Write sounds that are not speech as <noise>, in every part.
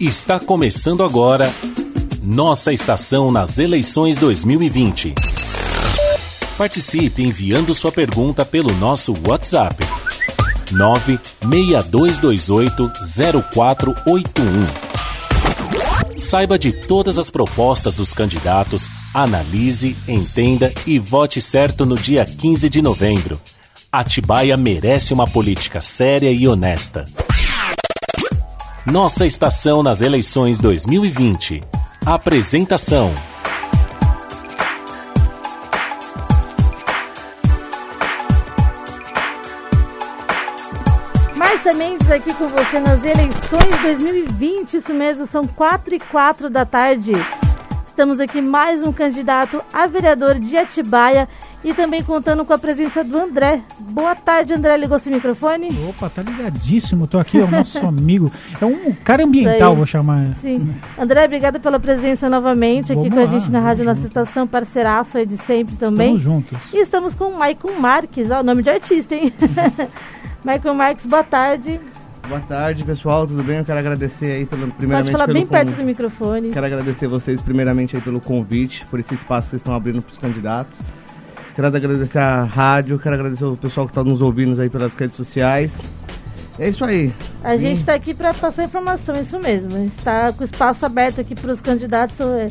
Está começando agora nossa estação nas eleições 2020. Participe enviando sua pergunta pelo nosso WhatsApp 962280481. Saiba de todas as propostas dos candidatos, analise, entenda e vote certo no dia 15 de novembro. Atibaia merece uma política séria e honesta. Nossa estação nas eleições 2020. Apresentação: Márcia Mendes aqui com você nas eleições 2020. Isso mesmo, são 4 e 4 da tarde. Estamos aqui mais um candidato a vereador de Atibaia e também contando com a presença do André. Boa tarde, André. Ligou seu microfone? Opa, tá ligadíssimo. Tô aqui, é o <laughs> nosso amigo. É um cara ambiental, vou chamar. Sim. André, obrigada pela presença novamente aqui Vamos com a lá, gente na Rádio Nossa Estação, parceiraço aí de sempre também. Estamos juntos. E estamos com o Maicon Marques, ó, nome de artista, hein? <laughs> Maicon Marques, boa tarde. Boa tarde, pessoal, tudo bem? Eu quero agradecer aí pelo Pode primeiramente falar pelo bem perto con- do microfone. Quero agradecer vocês primeiramente aí pelo convite, por esse espaço que vocês estão abrindo para os candidatos. Quero agradecer a rádio, quero agradecer o pessoal que está nos ouvindo aí pelas redes sociais. É isso aí. A gente está aqui para passar informação, isso mesmo. A gente está com o espaço aberto aqui para os candidatos é,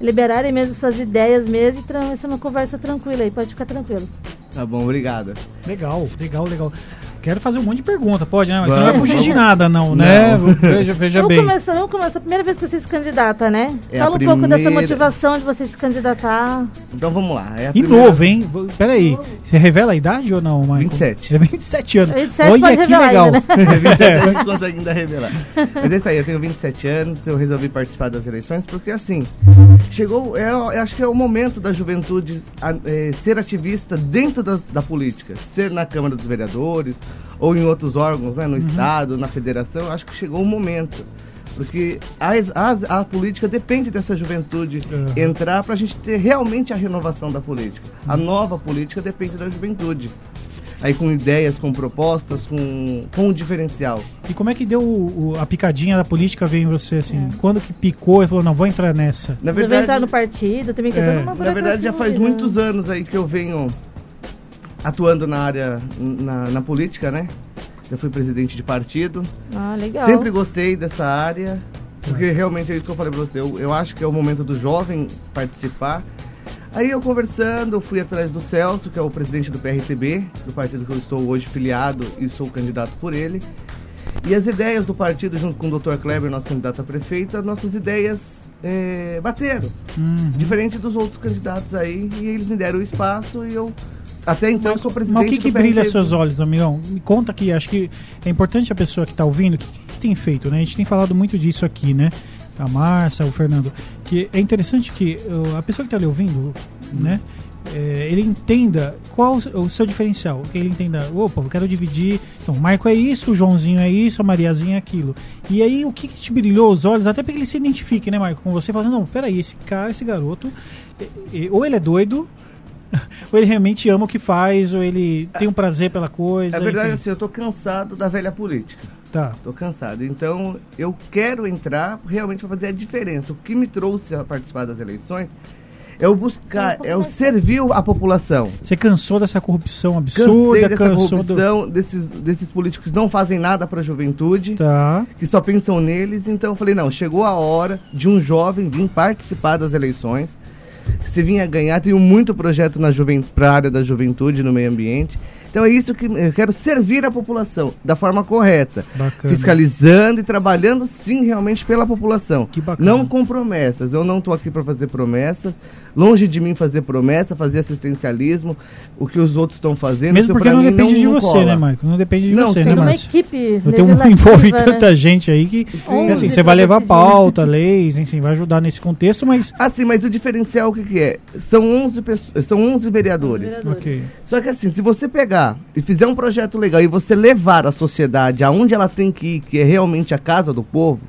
liberarem mesmo suas ideias mesmo e tra- vai ser uma conversa tranquila aí, pode ficar tranquilo. Tá bom, obrigado. Legal, legal, legal. Quero fazer um monte de pergunta, pode, né? Mas você não vai Vamos, fugir de nada, não, né? Não. Veja, <laughs> veja vamos bem. começar, vamos começar. Primeira vez que você se candidata, né? É Fala um pouco dessa motivação de você se candidatar. Então vamos lá. É a E primeira- novo, hein? Peraí, você revela a idade ou não, Michael? 27. É 27 anos. 27 Olha pode que revelar legal. ainda, né? <laughs> <laughs> 27 a gente consegue ainda revelar. Mas é isso aí, eu tenho 27 anos, eu resolvi participar das eleições porque assim, chegou, é, eu acho que é o momento da juventude a- é, ser ativista dentro da, da política, ser na Câmara dos Vereadores ou em outros órgãos, né, no Estado, na Federação, eu acho que chegou o momento. Porque a, a, a política depende dessa juventude Uhum. entrar para a gente ter realmente a renovação da política. A nova política depende da juventude. Aí com ideias, com propostas, com, com um diferencial. E como é que deu o- o- a picadinha da política veio em você, assim? É. Quando que picou e falou, não, vou entrar nessa? Na Você vai verdade, entrar no partido, também tem É, na verdade já faz burocracia muitos anos aí que eu venho atuando na área, na, na política, né? Eu fui presidente de partido. Ah, legal. Sempre gostei dessa área, porque realmente é isso que eu falei pra você. Eu, eu acho que é o momento do jovem participar. Aí eu conversando, eu fui atrás do Celso, que é o presidente do PRTB, do partido que eu estou hoje filiado e sou candidato por ele. E as ideias do partido, junto com o Dr. Kleber, nosso candidato a prefeita, nossas ideias eh, bateram. Uhum. Diferente dos outros candidatos aí, e eles me deram o espaço e eu. Até então eu sou presidente. Mas o que, que brilha PRTB. seus olhos, amigão? Me conta aqui, acho que é importante a pessoa que está ouvindo, o que, que tem feito, né? A gente tem falado muito disso aqui, né? A Márcia, o Fernando, que é interessante que uh, a pessoa que está ali ouvindo, né? é, ele entenda qual o seu diferencial, que ele entenda, opa, eu quero dividir, então o Marco é isso, o Joãozinho é isso, a Mariazinha é aquilo. E aí o que, que te brilhou os olhos, até para que ele se identifique, né, Marco, com você, falando, não, peraí, esse cara, esse garoto, é, é, ou ele é doido, <laughs> ou ele realmente ama o que faz, ou ele tem um prazer pela coisa. É verdade, enfim. assim, eu tô cansado da velha política. Tá. Tô cansado. Então, eu quero entrar realmente para fazer a diferença. O que me trouxe a participar das eleições é o buscar, é o servir a população. Você cansou dessa corrupção Cansei absurda, dessa cansou do. corrupção, desses, desses políticos que não fazem nada para a juventude, Tá. que só pensam neles. Então, eu falei, não, chegou a hora de um jovem vir participar das eleições. Se vinha ganhar, tenho muito projeto na para a área da juventude, no meio ambiente. Então é isso que eu quero servir a população da forma correta. Bacana. Fiscalizando e trabalhando sim realmente pela população. Que bacana. Não com promessas. Eu não estou aqui para fazer promessas. Longe de mim fazer promessa, fazer assistencialismo, o que os outros estão fazendo. Mesmo que porque não mim depende de não você, cola. né, Marco? Não depende de Não, você, sim. né, Tem uma Márcio? equipe Eu tenho legislativa, envolve né? tanta gente aí que, Onze assim, você vai levar pauta, leis, enfim, vai ajudar nesse contexto, mas. Assim, mas o diferencial o que, que é? São 11, pessoas, são 11 vereadores. Vereadores. Ok. Só que assim, se você pegar e fizer um projeto legal e você levar a sociedade aonde ela tem que ir, que é realmente a casa do povo,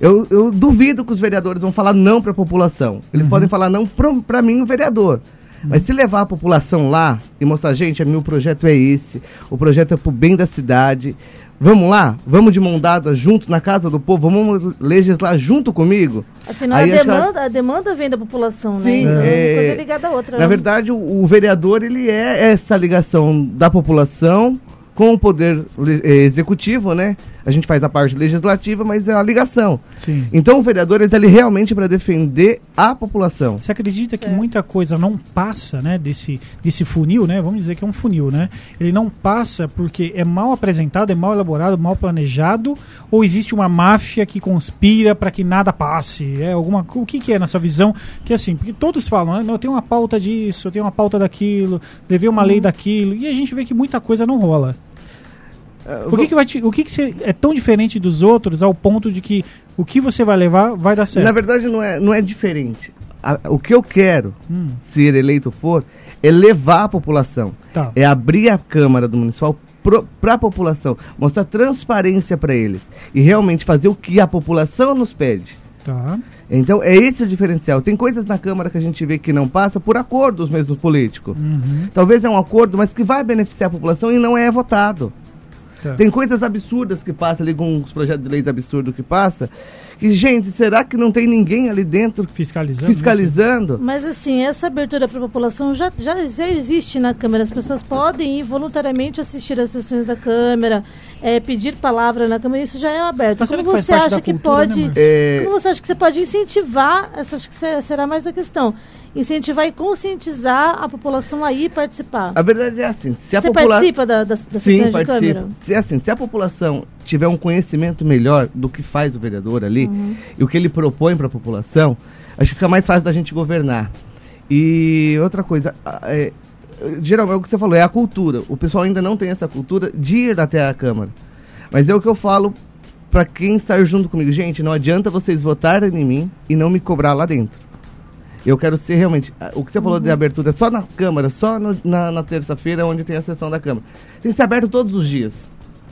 eu, eu duvido que os vereadores vão falar não para a população. Eles podem falar não para mim, o vereador. Mas se levar a população lá e mostrar, gente, meu projeto é esse, o projeto é pro bem da cidade, Vamos lá? Vamos de mão dada junto na casa do povo? Vamos legislar junto comigo? Afinal, Aí a, que demanda, a demanda vem da população, Sim, né? Então, é- uma coisa ligada à outra. Na né? verdade, o, o vereador ele é essa ligação da população com o poder eh, executivo, né? A gente faz a parte legislativa, mas é a ligação. Sim. Então o vereador ele está ali realmente para defender a população. Você acredita que muita coisa não passa, né, desse, desse funil, né? Vamos dizer que é um funil, né? Ele não passa porque é mal apresentado, é mal elaborado, mal planejado, ou existe uma máfia que conspira para que nada passe? É alguma o que que é na sua visão? Que assim, porque todos falam, né? "Não, Eu tenho uma pauta disso, eu tenho uma pauta daquilo, levei uma lei daquilo, e a gente vê que muita coisa não rola. O que que vai te, o que que você é tão diferente dos outros ao ponto de que o que você vai levar vai dar certo? Na verdade, não é, não é diferente. A- o que eu quero, Hum, se eleito for, é levar a população. tá. É abrir a Câmara do Municipal para a população, mostrar transparência para eles e realmente fazer o que a população nos pede. Tá. Então, é esse o diferencial. Tem coisas na Câmara que a gente vê que não passa por acordos mesmo políticos. Uhum. Talvez é um acordo, mas que vai beneficiar a população e não é votado. Tá. Tem coisas absurdas que passam ali com os projetos de leis absurdos que passa. E, gente, será que não tem ninguém ali dentro Fiscalizando. né? fiscalizando? Mas assim, essa abertura para a população já, já, já existe na Câmara. As pessoas podem ir voluntariamente assistir às sessões da Câmara, é, pedir palavra na Câmara, isso já é aberto. Mas Como que você acha que cultura, pode. né, Márcio? É, Como você acha que você pode incentivar, essa acho que se- será mais a questão, incentivar e conscientizar a população a ir participar? a verdade é assim, se a você população... participa da, das, das Sim, sessões de. Câmara? Se, assim, se a população tiver um conhecimento melhor do que faz o vereador ali Uhum. e o que ele propõe para a população, acho que fica mais fácil da gente governar. E outra coisa, é, geralmente é o que você falou, é a cultura. O pessoal ainda não tem essa cultura de ir até a Câmara. Mas é o que eu falo para quem está junto comigo. Gente, não adianta vocês votarem em mim e não me cobrar lá dentro. Eu quero ser realmente. O que você falou de abertura só na Câmara, só no- na, na terça-feira, onde tem a sessão da Câmara. Tem que ser aberto todos os dias.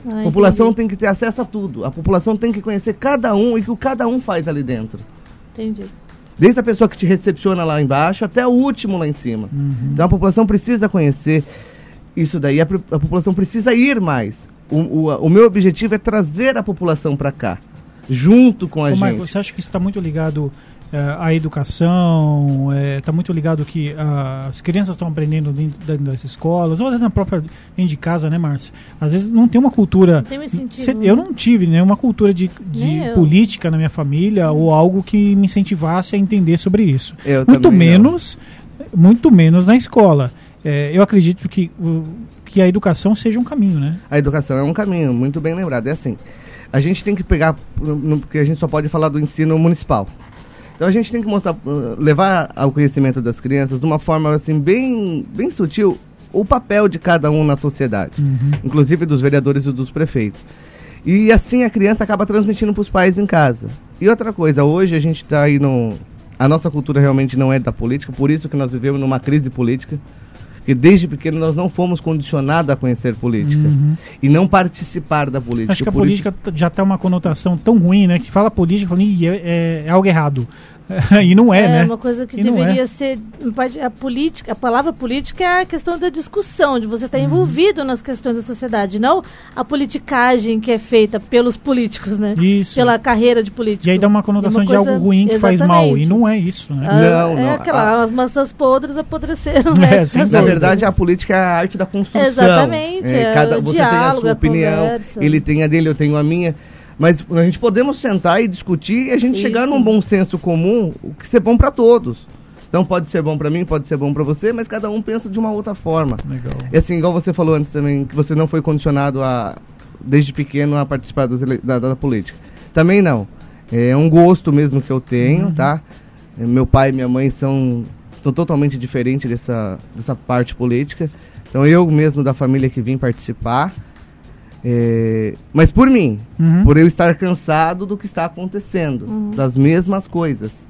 Ah, A população entendi. tem que ter acesso a tudo. A população tem que conhecer cada um e o que cada um faz ali dentro. Entendi. Desde a pessoa que te recepciona lá embaixo até o último lá em cima. Uhum. Então a população precisa conhecer isso daí. A, a população precisa ir mais. O, o, o meu objetivo é trazer a população para cá, junto com a Ô, gente. Marco, você acha que isso está muito ligado eh, à educação? Está muito ligado que ah, as crianças estão aprendendo dentro, dentro das escolas, ou até na própria dentro de casa, né, Márcia? Às vezes não tem uma cultura. Não tem um Cê- né? eu não tive nenhuma cultura de, de política na minha família ou algo que me incentivasse a entender sobre isso. Eu muito também não. menos, muito menos na escola. Eh, eu acredito que, que a educação seja um caminho, né? A educação é um caminho, muito bem lembrado. É assim, a gente tem que pegar, porque a gente só pode falar do ensino municipal. Então a gente tem que mostrar, uh, levar ao conhecimento das crianças de uma forma assim bem, bem sutil o papel de cada um na sociedade, Uhum. inclusive dos vereadores e dos prefeitos. E assim a criança acaba transmitindo para os pais em casa. E outra coisa, hoje a gente está aí no. A nossa cultura realmente não é da política, por isso que nós vivemos numa crise política. Que desde pequeno nós não fomos condicionados a conhecer política Uhum. e não participar da política. Acho que a política já tem uma conotação tão ruim, né? Que fala política, fala, é, é- é algo errado. <laughs> e não é, né? uma coisa que E não deveria é. ser a política, a palavra política é a questão da discussão, de você estar Uhum. envolvido nas questões da sociedade, não a politicagem que é feita pelos políticos, né? Isso. Pela carreira de político. E aí dá uma conotação É uma de algo ruim que faz mal. E não é isso, né? Ah, Não, é não, aquela, a- as maçãs podres apodreceram. <laughs> É, né? Assim. Na verdade, a política é a arte da construção. Exatamente, é cada, o você tem a diálogo, sua a opinião, conversa. ele tem a dele, eu tenho a minha. Mas a gente podemos sentar e discutir e a gente chegar Isso. num bom senso comum, o que ser bom para todos. Então pode ser bom para mim, pode ser bom para você, mas cada um pensa de uma outra forma. Legal. E assim, igual você falou antes também, que você não foi condicionado a, desde pequeno a participar das ele- da, da política. Também não. É um gosto mesmo que eu tenho, tá? É, Meu pai e minha mãe são, são totalmente diferentes dessa, dessa parte política. Então eu mesmo da família que vim participar. É, mas por mim, Uhum. por eu estar cansado do que está acontecendo, das mesmas coisas.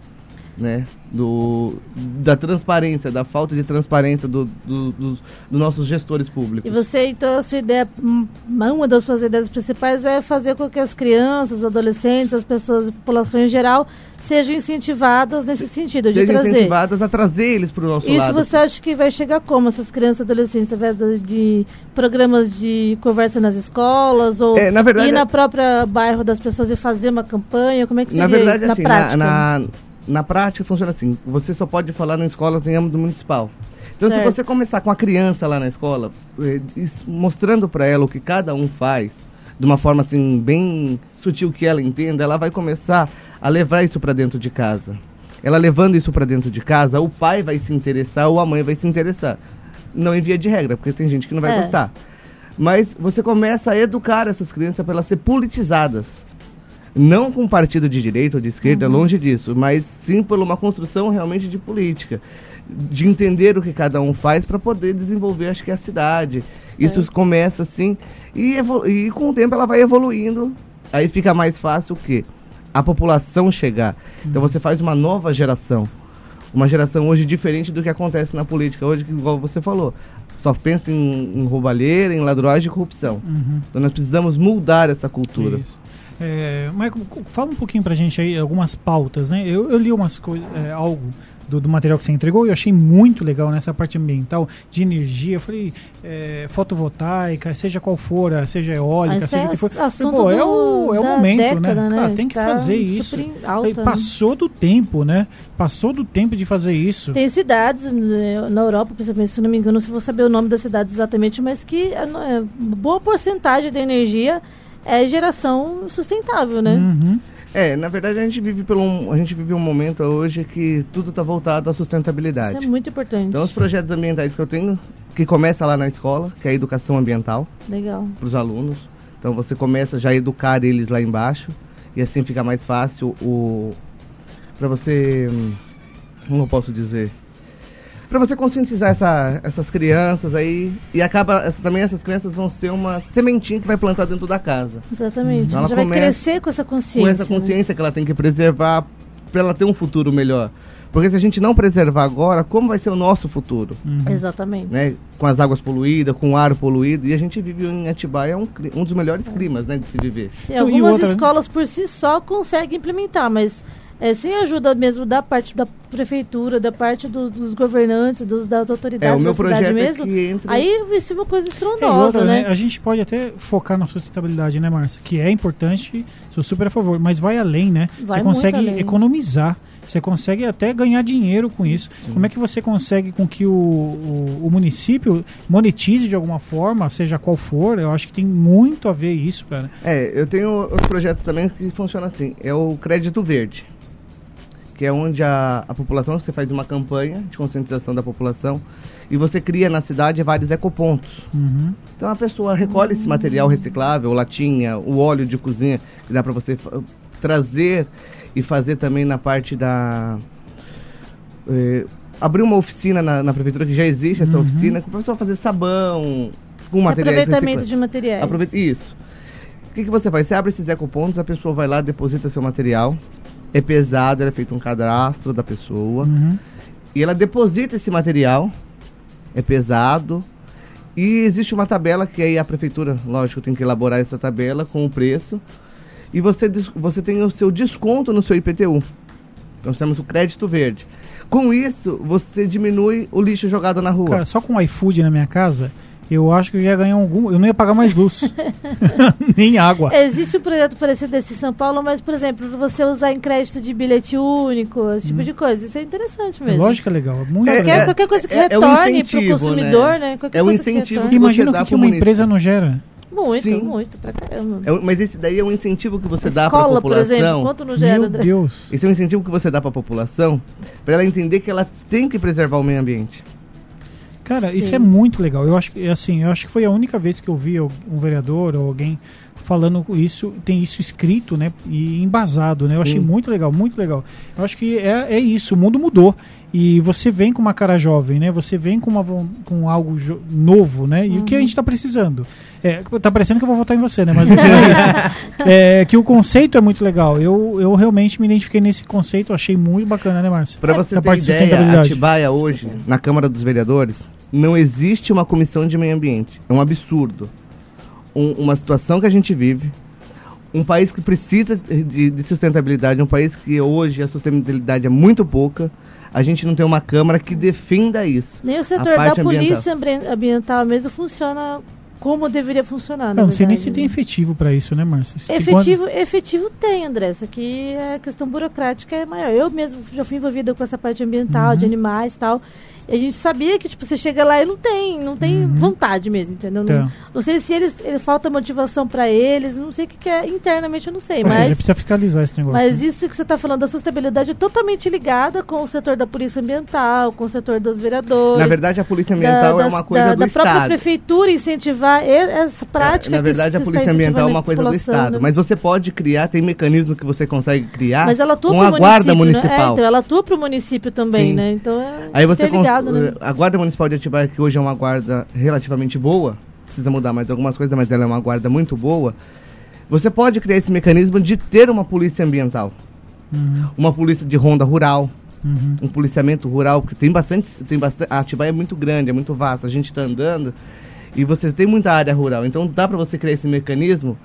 Né? Do, da transparência, da falta de transparência do, do, dos, dos nossos gestores públicos. E você, então, a sua ideia, uma das suas ideias principais é fazer com que as crianças, os adolescentes, as pessoas, a população em geral, sejam incentivadas nesse sentido, de Sejam trazer. incentivadas a trazer eles para o nosso Isso lado. você acha que vai chegar como? Essas crianças e adolescentes, através de, de programas de conversa nas escolas? Ou É, na verdade, ir na é- própria bairro das pessoas e fazer uma campanha? Como é que seria Na verdade, isso na assim, prática? Na, na, na prática funciona assim. Você só pode falar na escola em âmbito municipal. Então, Certo. se você começar com a criança lá na escola, eh, mostrando para ela o que cada um faz, de uma forma assim bem sutil que ela entenda, ela vai começar a levar isso para dentro de casa. Ela levando isso para dentro de casa, o pai vai se interessar ou a mãe vai se interessar. Não em via de regra, porque tem gente que não vai É. gostar. Mas você começa a educar essas crianças para elas ser politizadas. Não com partido de direita ou de esquerda, longe disso, mas sim por uma construção realmente de política. De entender o que cada um faz para poder desenvolver, acho que a cidade. Isso começa assim, e, e com o tempo ela vai evoluindo. Aí fica mais fácil o quê? A população chegar. Então você faz uma nova geração. Uma geração hoje diferente do que acontece na política hoje, que igual você falou. Só pensa em, em roubalheira, em ladroagem e corrupção. Uhum. Então nós precisamos mudar essa cultura. Isso. É, Michael, fala um pouquinho pra gente aí algumas pautas, né? Eu, eu li umas coisas, é, algo do, do material que você entregou e eu achei muito legal nessa parte ambiental, de energia. Eu falei, é, fotovoltaica, seja qual for, seja eólica, Mas seja é o que for. assunto Pô, é do- o, é o momento, década, né? né? Cara, tem que Tá fazer isso. em Falei, alta, né? passou do tempo, né? Passou do tempo de fazer isso. Tem cidades né, na Europa, principalmente, se não me engano, se vou saber o nome das cidades exatamente, mas que é, é, boa porcentagem da energia é geração sustentável, né? Uhum. É, na verdade a gente vive pelo um, a gente vive um momento hoje que tudo está voltado à sustentabilidade. Isso é muito importante. Então os projetos ambientais que eu tenho, que começa lá na escola, que é a educação ambiental Legal. para os alunos. Então você começa já a educar eles lá embaixo e assim fica mais fácil o para você, hum, como eu posso dizer, para você conscientizar essa- essas crianças aí e acaba essa- também essas crianças vão ser uma sementinha que vai plantar dentro da casa. Exatamente. Ela Já vai crescer com essa consciência. com essa né? consciência que ela tem que preservar para ela ter um futuro melhor. Porque se a gente não preservar agora, como vai ser o nosso futuro? Uhum. Exatamente. Né? Com as águas poluídas, com o ar poluído. E a gente vive em Atibaia um, cli- um dos melhores climas né, de se viver. E E algumas outra, né? escolas por si só conseguem implementar, mas é, sem ajuda mesmo da parte da prefeitura, da parte do- dos governantes, dos, das autoridades É, o meu da cidade projeto é mesmo, que entra- aí vai ser uma coisa É, estrondosa, outra, né? né? A gente pode até focar na sustentabilidade, né, Márcia? Que é importante, sou super a favor, mas vai além, né? Vai você consegue além. economizar, você consegue até ganhar dinheiro com isso. Como é que você consegue com que o, o, o município monetize de alguma forma, seja qual for? Eu acho que tem muito a ver isso, cara. É, eu tenho outros projetos também que funcionam assim. É o Crédito Verde. Que é onde a, a população, você faz uma campanha de conscientização da população e você cria na cidade vários ecopontos. Uhum. Então a pessoa recolhe esse material reciclável, latinha, o óleo de cozinha, que dá para você trazer e fazer também na parte da. eh, abrir uma oficina na, na prefeitura, que já existe essa oficina, para a pessoa fazer sabão com materiais Aproveitamento de materiais. Aproveita isso. O que, que você faz? Você abre esses ecopontos, a pessoa vai lá, deposita seu material. É pesado, é feito um cadastro da pessoa. Uhum. E ela deposita esse material. É pesado. E existe uma tabela que aí a prefeitura, lógico, tem que elaborar essa tabela com o preço. E você, você tem o seu desconto no seu IPTU. Então nós temos o crédito verde. Com isso, você diminui o lixo jogado na rua. Cara, só com o iFood na minha casa, eu acho que eu ia ganhar algum. Eu não ia pagar mais luz. <laughs> <laughs> Nem água. Existe um projeto parecido desse em São Paulo, mas, por exemplo, você usar em crédito de bilhete único, esse tipo de coisa. Isso é interessante mesmo. Lógico que é legal. é Muito É, legal. Qualquer, qualquer coisa que é- é retorne para o incentivo, consumidor, né? né? Qualquer É que incentivo retorne. que Imagina o dá que, que uma município. empresa não gera. Muito, Sim. muito, pra caramba. É um- mas esse daí é um incentivo que você dá para a Escola, por população. exemplo, quanto não gera, Meu André? Deus. Esse é um incentivo que você dá para a população para ela entender que ela tem que preservar o meio ambiente. Cara, isso Sim. é muito legal. Eu acho que assim, eu acho que foi a única vez que eu vi um vereador ou alguém falando isso, tem isso escrito, né? E embasado, né? Eu achei muito legal, muito legal. Eu acho que é, é isso, o mundo mudou. E você vem com uma cara jovem, né? Você vem com, uma, com algo novo, né? E uhum. o que a gente está precisando? É, tá parecendo que eu vou votar em você, né? Mas não é isso. <laughs> É que o conceito é muito legal. Eu, eu realmente me identifiquei nesse conceito, achei muito bacana, né, Márcio? Para você ter ideia, Atibaia hoje, na Câmara dos Vereadores, não existe uma comissão de meio ambiente. É um absurdo. Um, uma situação que a gente vive, um país que precisa de, de, sustentabilidade, um país que hoje a sustentabilidade é muito pouca, a gente não tem uma Câmara que defenda isso. Nem o setor da polícia ambiental mesmo funciona como deveria funcionar. Não, não sei nem se tem efetivo para isso, né, Márcio? Efetivo, quando... efetivo tem, André. Isso aqui a questão burocrática é maior. Eu mesmo já fui envolvida com essa parte ambiental, uhum. de animais e tal. E a gente sabia que, tipo, você chega lá e não tem, não tem uhum. vontade mesmo, entendeu? Não, tá. não, sei se eles, ele, falta motivação para eles, não sei o que, que, é internamente, eu não sei. Ou mas seja, precisa fiscalizar esse negócio. Mas né? isso que você está falando da sustentabilidade é totalmente ligada com o setor da polícia ambiental, com o setor dos vereadores. Na verdade, a polícia ambiental da, é uma coisa da, do da Estado. Da própria prefeitura incentivar essa prática. É, na verdade, a polícia ambiental é uma coisa do Estado. Né? Mas você pode criar, tem mecanismo que você consegue criar mas ela atua com a guarda municipal. Né? É, então, ela atua para o município também, Sim. né? Então é Aí você ligado, né? A guarda Guarda Municipal de Atibaia, que hoje é uma guarda relativamente boa, precisa mudar mais algumas coisas, mas ela é uma guarda muito boa. Você pode criar esse mecanismo de ter uma polícia ambiental, uhum. uma polícia de ronda rural, uhum. um policiamento rural, porque tem bastante, tem bastante. A Atibaia é muito grande, é muito vasta, a gente está andando e você tem muita área rural, então dá para você criar esse mecanismo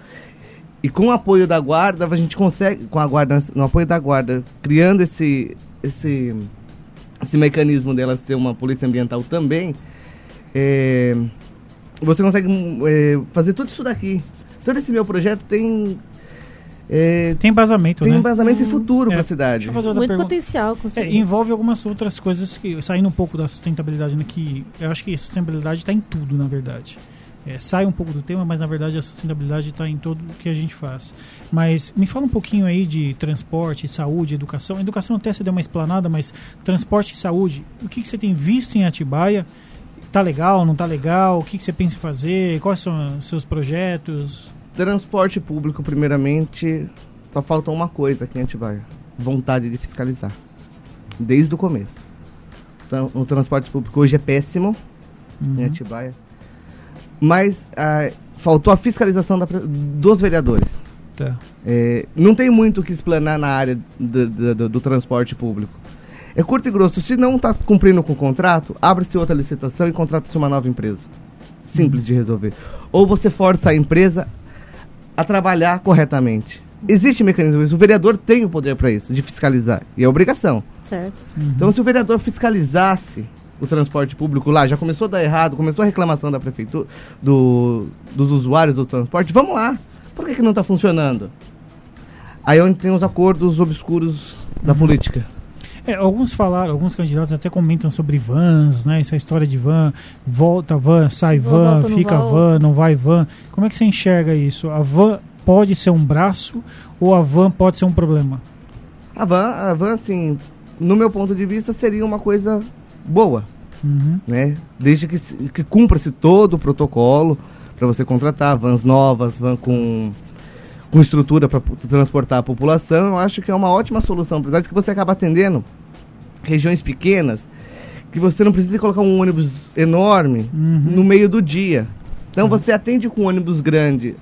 e com o apoio da guarda a gente consegue, com a guarda, no apoio da guarda, criando esse esse esse mecanismo dela ser uma polícia ambiental também, é, você consegue é, fazer tudo isso daqui. Todo esse meu projeto tem é, tem embasamento, tem né? embasamento hum. e futuro é, para a cidade. Muito pergunta. potencial. É, envolve algumas outras coisas que saindo um pouco da sustentabilidade, né, que eu acho que a sustentabilidade está em tudo, na verdade é, sai um pouco do tema, mas na verdade a sustentabilidade está em tudo o que a gente faz. Mas me fala um pouquinho aí de transporte, saúde, educação. Educação até você deu uma explanada, mas transporte e saúde, o que, que você tem visto em Atibaia? Tá legal, não tá legal? O que, que você pensa em fazer? Quais são os seus projetos? Transporte público, primeiramente, só falta uma coisa aqui em Atibaia: vontade de fiscalizar. Desde o começo. Então, o transporte público hoje é péssimo uhum. em Atibaia mas ah, faltou a fiscalização da, dos vereadores. Tá. É, não tem muito o que explanar na área do, do, do, transporte público. É curto e grosso. Se não está cumprindo com o contrato, abre-se outra licitação e contrata-se uma nova empresa. Simples de resolver. Ou você força a empresa a trabalhar corretamente. Existe mecanismo isso. O vereador tem o poder para isso, de fiscalizar. E é obrigação. Certo. Uhum. Então, se o vereador fiscalizasse o transporte público lá, já começou a dar errado, começou a reclamação da prefeitura, do, dos usuários do transporte, vamos lá. Por que, que não está funcionando? Aí onde tem os acordos obscuros da uhum. política. É, alguns falaram, alguns candidatos até comentam sobre vans, né? Essa história de van, volta van, sai van, volta, fica van, não vai van. Como é que você enxerga isso? A van pode ser um braço ou a van pode ser um problema? A van, a van assim, no meu ponto de vista, seria uma coisa boa, uhum. né? Desde que, que cumpra-se todo o protocolo para você contratar vans novas, van com, com estrutura para transportar a população, eu acho que é uma ótima solução, apesar de que você acaba atendendo regiões pequenas, que você não precisa colocar um ônibus enorme uhum. no meio do dia. Então uhum. você atende com um ônibus grande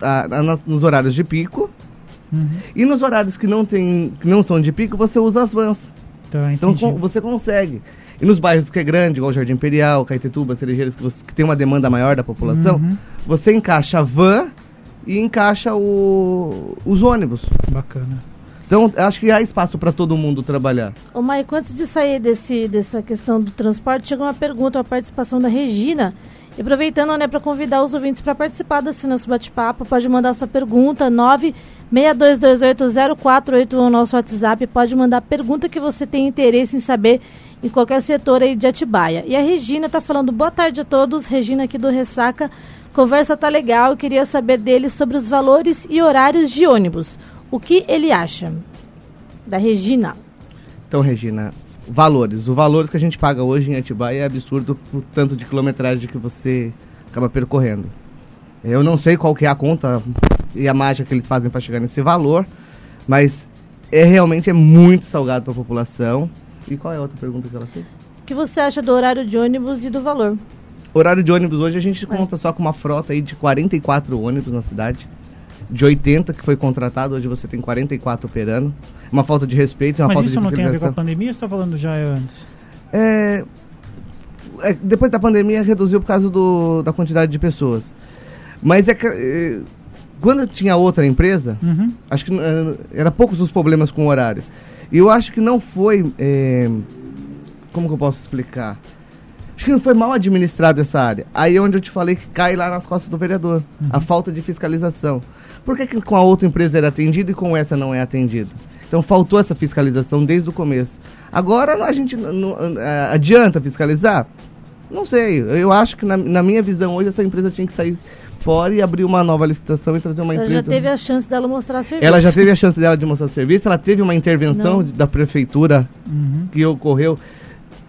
a, a, nos horários de pico. Uhum. E nos horários que não, tem, que não são de pico, você usa as vans. Tá, então com, você consegue. E nos bairros que é grande, igual Jardim Imperial, Caetetuba, Cerejeiras, que, você, que tem uma demanda maior da população, uhum. você encaixa a van e encaixa o, os ônibus. Bacana. Então, acho que há espaço para todo mundo trabalhar. Ô, Maico, antes de sair desse, dessa questão do transporte, chegou uma pergunta, a participação da Regina. E aproveitando, né, para convidar os ouvintes para participar desse nosso bate-papo, pode mandar sua pergunta, 962280481, nosso WhatsApp. Pode mandar pergunta que você tem interesse em saber em qualquer setor aí de Atibaia. E a Regina está falando, boa tarde a todos, Regina aqui do Ressaca. Conversa tá legal, queria saber dele sobre os valores e horários de ônibus. O que ele acha? Da Regina. Então, Regina, valores. Os valores que a gente paga hoje em Atibaia é absurdo o tanto de quilometragem que você acaba percorrendo. Eu não sei qual que é a conta e a mágica que eles fazem para chegar nesse valor, mas é realmente é muito salgado para a população. E qual é a outra pergunta que ela fez? O que você acha do horário de ônibus e do valor? Horário de ônibus hoje a gente conta só com uma frota aí de 44 ônibus na cidade. De 80 que foi contratado, hoje você tem 44 operando. Uma falta de respeito, uma Mas falta isso de não tem a ver com a pandemia ou você está falando já antes? É, é, depois da pandemia reduziu por causa do, da quantidade de pessoas. Mas é que, é, quando tinha outra empresa, Uhum. acho que é, era poucos os problemas com o horário. E eu acho que não foi. é, como que eu posso explicar? Acho que não foi mal administrado essa área. Aí é onde eu te falei que cai lá nas costas do vereador. A falta de fiscalização. Por que, que com a outra empresa era atendido e com essa não é atendido? Então faltou essa fiscalização desde o começo. Agora a gente não- não- é, adianta fiscalizar? Não sei. Eu acho que na, na minha visão hoje essa empresa tinha que sair fora e abrir uma nova licitação e trazer uma Ela empresa. já teve a chance dela mostrar serviço. Ela já teve a chance dela de mostrar serviço, ela teve uma intervenção Não. da prefeitura Uhum. que ocorreu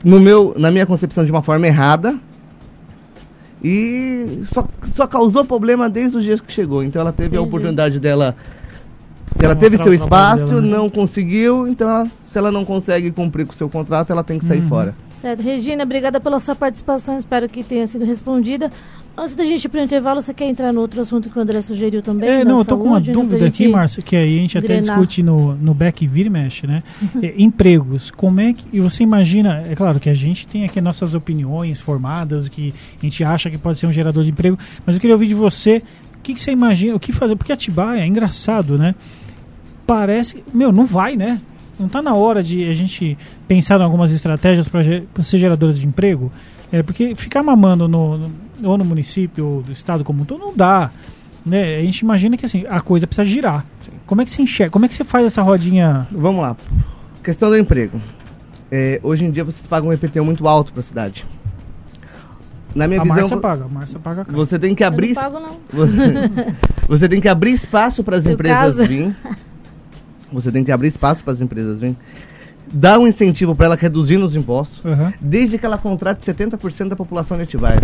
no meu, na minha concepção de uma forma errada. E só, só causou problema desde os dias que chegou. Então ela teve a Entendi. oportunidade dela. Ela teve seu espaço, dela, né? não conseguiu, então ela- se ela não consegue cumprir com o seu contrato, ela tem que sair Uhum. fora. Certo. Regina, obrigada pela sua participação. Espero que tenha sido respondida. Antes da gente ir para o intervalo, você quer entrar no outro assunto que o André sugeriu também? É, não, eu tô com uma dúvida aqui, Márcia, que aí a gente até drenar. discute no, no back vira e mexe, né? <laughs> É, empregos, como é que. E você imagina, é claro que a gente tem aqui nossas opiniões formadas, o que a gente acha que pode ser um gerador de emprego, mas eu queria ouvir de você o que, que você imagina, o que fazer, porque Atibaia é engraçado, né? Parece. Meu, não vai, né? Não tá na hora de a gente pensar em algumas estratégias para ser geradores de emprego? É, porque ficar mamando no, no- ou no município ou do estado como um todo não dá. Né? A gente imagina que assim, a coisa precisa girar. Como é que você enxerga? Como é que você faz essa rodinha? Vamos lá. Questão do emprego. É, hoje em dia vocês pagam um IPTU muito alto para a cidade. Na minha A visão, Márcia paga, a Márcia paga. cara. você tem que Eu abrir não pago, não. Você- <laughs> Você tem que abrir espaço para as empresas virem. Você tem que abrir espaço para as empresas virem. Dar um incentivo para ela reduzindo os impostos, Aham. desde que ela contrate 70% da população de Atibaia.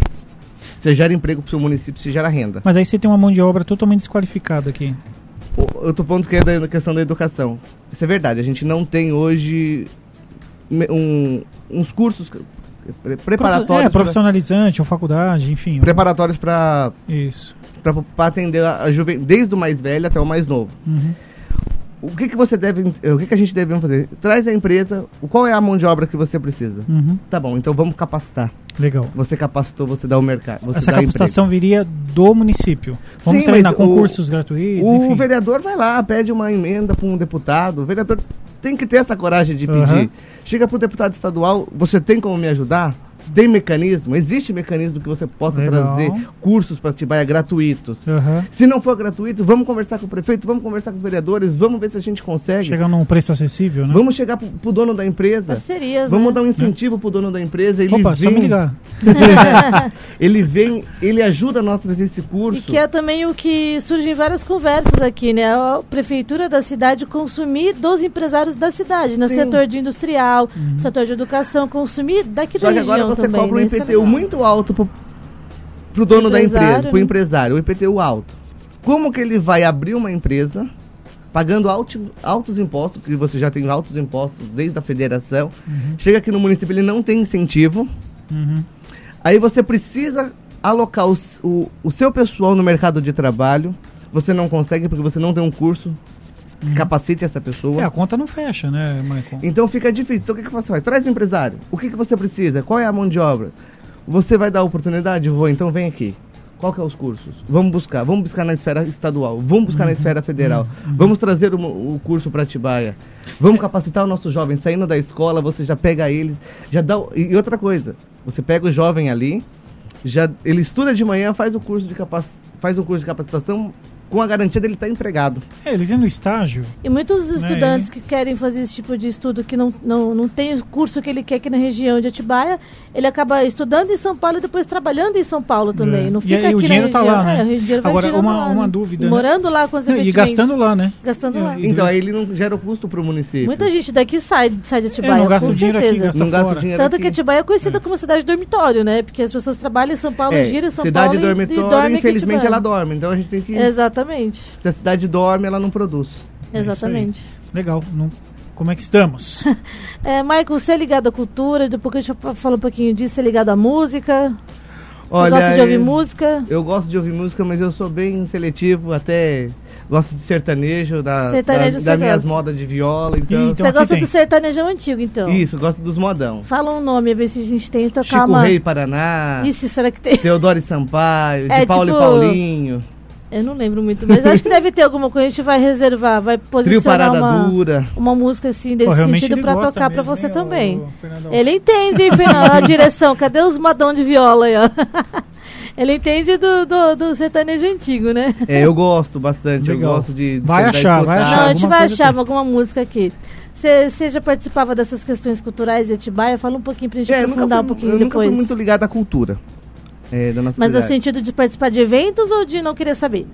Você gera emprego para o seu município, você gera renda. Mas aí você tem uma mão de obra totalmente desqualificada aqui. Outro ponto que é da questão da educação. Isso é verdade, a gente não tem hoje um- uns cursos pre- preparatórios é, pra- profissionalizante ou faculdade, enfim. preparatórios para Isso. atender a, a juventude, desde o mais velho até o mais novo. Uhum. O que, que você deve, o que, que a gente deve fazer? Traz a empresa, qual é a mão de obra que você precisa? Uhum. Tá bom, então vamos capacitar. Legal. Você capacitou, você dá o mercado. Essa capacitação viria do município. Vamos Sim, treinar com o- gratuitos, emprego. O enfim. vereador vai lá, pede uma emenda para um deputado. O vereador tem que ter essa coragem de pedir. Aham. Chega para o deputado estadual, você tem como me ajudar? Tem mecanismo? Existe mecanismo que você possa Legal. trazer cursos para Atibaia gratuitos. Aham. Se não for gratuito, vamos conversar com o prefeito, vamos conversar com os vereadores, vamos ver se a gente consegue. Chega num preço acessível, né? Vamos chegar pro, pro dono da empresa. Parcerias, Vamos né? dar um incentivo pro dono da empresa. Ele Opa, vem, só me ligar. <laughs> ele vem, ele ajuda nós a trazer esse curso. E que é também o que surge em várias conversas aqui, né? A prefeitura da cidade consumir dos empresários da cidade, no Sim. setor de industrial, Uhum. setor de educação, consumir daqui Só da que região agora você também. cobra um né? É IPTU legal. muito alto pro, pro dono da empresa, pro né? empresário, o IPTU alto. Como que ele vai abrir uma empresa pagando alti- altos impostos, que você já tem altos impostos desde a federação, chega aqui no município, ele não tem incentivo, Uhum. Aí você precisa alocar o, o seu pessoal no mercado de trabalho. Você não consegue porque você não tem um curso que capacite essa pessoa. É, a conta não fecha, né, Michael? Então fica difícil. Então o que, que você faz? Traz o empresário. O que, que você precisa? Qual é a mão de obra? Você vai dar oportunidade? Vou, então vem aqui. Qual que é os cursos? Vamos buscar. Vamos buscar na esfera estadual. Vamos buscar na esfera federal. Vamos trazer o, o curso para Atibaia. Vamos capacitar o nosso jovem. Saindo da escola, você já pega eles. Já dá, e, outra coisa. Você pega o jovem ali. Já, ele estuda de manhã, faz o curso de capac, faz um curso de capacitação com a garantia dele estar empregado. É, ele tendo estágio. E muitos Né, estudantes que querem fazer esse tipo de estudo, que não, não, não tem o curso que ele quer aqui na região de Atibaia, ele acaba estudando em São Paulo e depois trabalhando em São Paulo também. É. Não E fica aí aqui o na dinheiro tá região. lá, né? É, o dinheiro vai Agora, girando uma- lá, uma né? dúvida, E né? Morando lá, É, consequentemente. e gastando lá, né? Gastando lá. E- Então aí ele não gera custo para o município. Muita gente daqui sai, sai de Atibaia, É, não gasta com o dinheiro aqui, certeza. gasta não gasta fora. o dinheiro Tanto aqui. que Atibaia é conhecida como cidade dormitório, né? Porque as pessoas trabalham em São Paulo, É, giram em São cidade Paulo e- e, dormitório, dormem aqui em infelizmente ela dorme. Então a gente tem que. Exatamente, Se a cidade dorme, ela não produz. É exatamente. Legal. Não- Como é que estamos? <laughs> É, Michael, você é ligado à cultura, depois que a gente fala um pouquinho disso, você é ligado à música. Você gosta de ouvir eu- música? Eu gosto de ouvir música, mas eu sou bem seletivo, até gosto de sertanejo, da, Sertanejo da, minhas modas de viola, então. Então você gosta tem. do sertanejão antigo, então? Isso, gosto dos modão. Fala um nome, a ver se a gente tem tocar Chico uma... Rei Paraná, Isso, será que tem? Teodoro e Sampaio, de É, Paulo tipo, e Paulinho, Eu não lembro muito, mas acho que deve ter alguma coisa, a gente vai reservar, vai posicionar uma, Dura. uma música assim, desse Pô, sentido gosta tocar pra mesmo, você hein, também. Ele entende, hein, Fernando? A <laughs> direção, cadê os modão de viola aí, ó? <laughs> Ele entende do, do, do sertanejo antigo, né? É, eu gosto bastante, Legal. eu gosto de, de Vai achar, vai achar. Não, a gente vai achar tem. alguma música aqui. Você já participava dessas questões culturais de Atibaia? Fala um pouquinho pra gente É, eu nunca aprofundar fui, um pouquinho eu nunca depois. fui muito ligado à cultura. É, da nossa Mas no cidade. sentido de participar de eventos ou de não querer saber?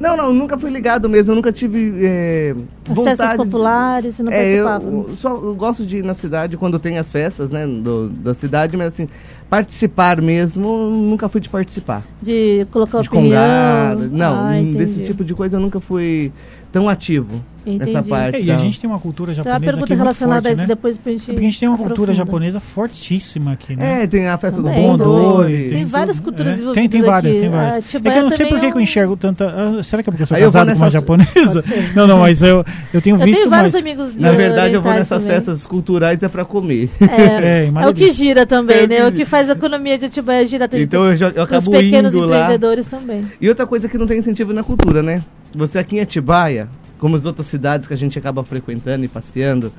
Não, não, nunca fui ligado mesmo, eu nunca tive é, As vontade... festas populares, você não é, eu, participava? eu só eu gosto de ir na cidade quando tem as festas, né, do- da cidade, mas assim, participar mesmo, nunca fui de participar. De colocar de opinião? congado, não, Ah, desse tipo de coisa eu nunca fui tão ativo Entendi. parte. É, e a não. gente tem uma cultura Tem uma japonesa pergunta aqui muito relacionada forte, a isso né? depois pra gente. É porque a gente tem uma cultura japonesa fortíssima aqui, né? É, tem a festa do Também. Bondori. Tem várias tudo, culturas é. envolvidas Tem, tem várias, aqui. tem várias. A É que eu não sei por que é que eu enxergo tanta... ah, será que é porque eu sou Aí eu casado com uma japonesa? <laughs> Não, não, mas eu, eu tenho Eu visto tenho vários mais... amigos Na verdade, eu vou nessas também. festas culturais é pra comer. É, <laughs> É, é, uma o que gira também, É né? É o que faz a economia de Atibaia girar também. Então eu, já, eu Os acabo pequenos indo lá. empreendedores também. E outra coisa que não tem incentivo na cultura, né? Você aqui em Atibaia, como as outras cidades que a gente acaba frequentando e passeando,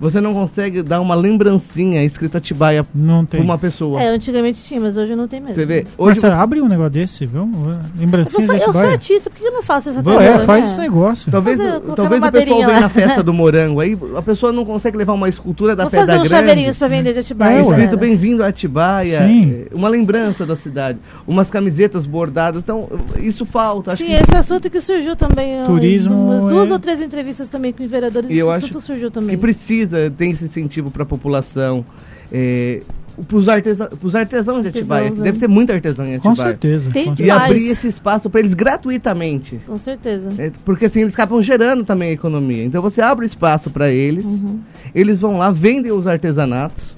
você não consegue dar uma lembrancinha escrita Atibaia Não pra tem. uma pessoa. É, antigamente tinha, mas hoje não tem mesmo. Você vê? Mas Hoje você você- abre um negócio desse, viu? Sou, de eu sou artista, por que eu não faço essa tela, é, né? faz esse negócio. Talvez, talvez o pessoal venha na festa do <laughs> morango aí, a pessoa não consegue levar uma escultura da Vou Pedra fazer uns Grande. chaveirinhos pra vender de Atibaia. É. Escrito bem-vindo a Atibaia, Sim. é, uma lembrança da cidade, umas camisetas bordadas, então isso falta. Acho Sim, que esse assunto que surgiu também. Turismo duas é- ou três entrevistas também com vereadores, E eu esse acho assunto surgiu que também. Precisa ter esse incentivo para a população. É, pros, artesa, pros artesãos de Atibaia, né? deve ter muito artesão em Com Atibaia. certeza. Tem com E demais. abrir esse espaço para eles gratuitamente. Com certeza. É, porque assim eles acabam gerando também a economia. Então você abre espaço para eles, Uhum. eles vão lá, vendem os artesanatos,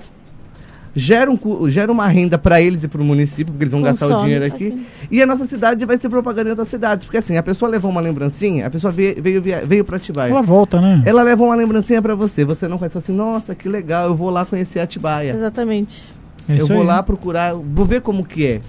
geram, cu- geram uma renda para eles e para o município, porque eles vão gastar o Consome dinheiro aqui. aqui. E a nossa cidade vai ser propaganda outras cidades. Porque assim, a pessoa levou uma lembrancinha, a pessoa veio, veio, veio para Atibaia. Ela volta, né? Ela leva uma lembrancinha pra você. Você não conhece assim, nossa, que legal, eu vou lá conhecer Atibaia. Exatamente. É eu vou aí. lá procurar, vou ver como que é.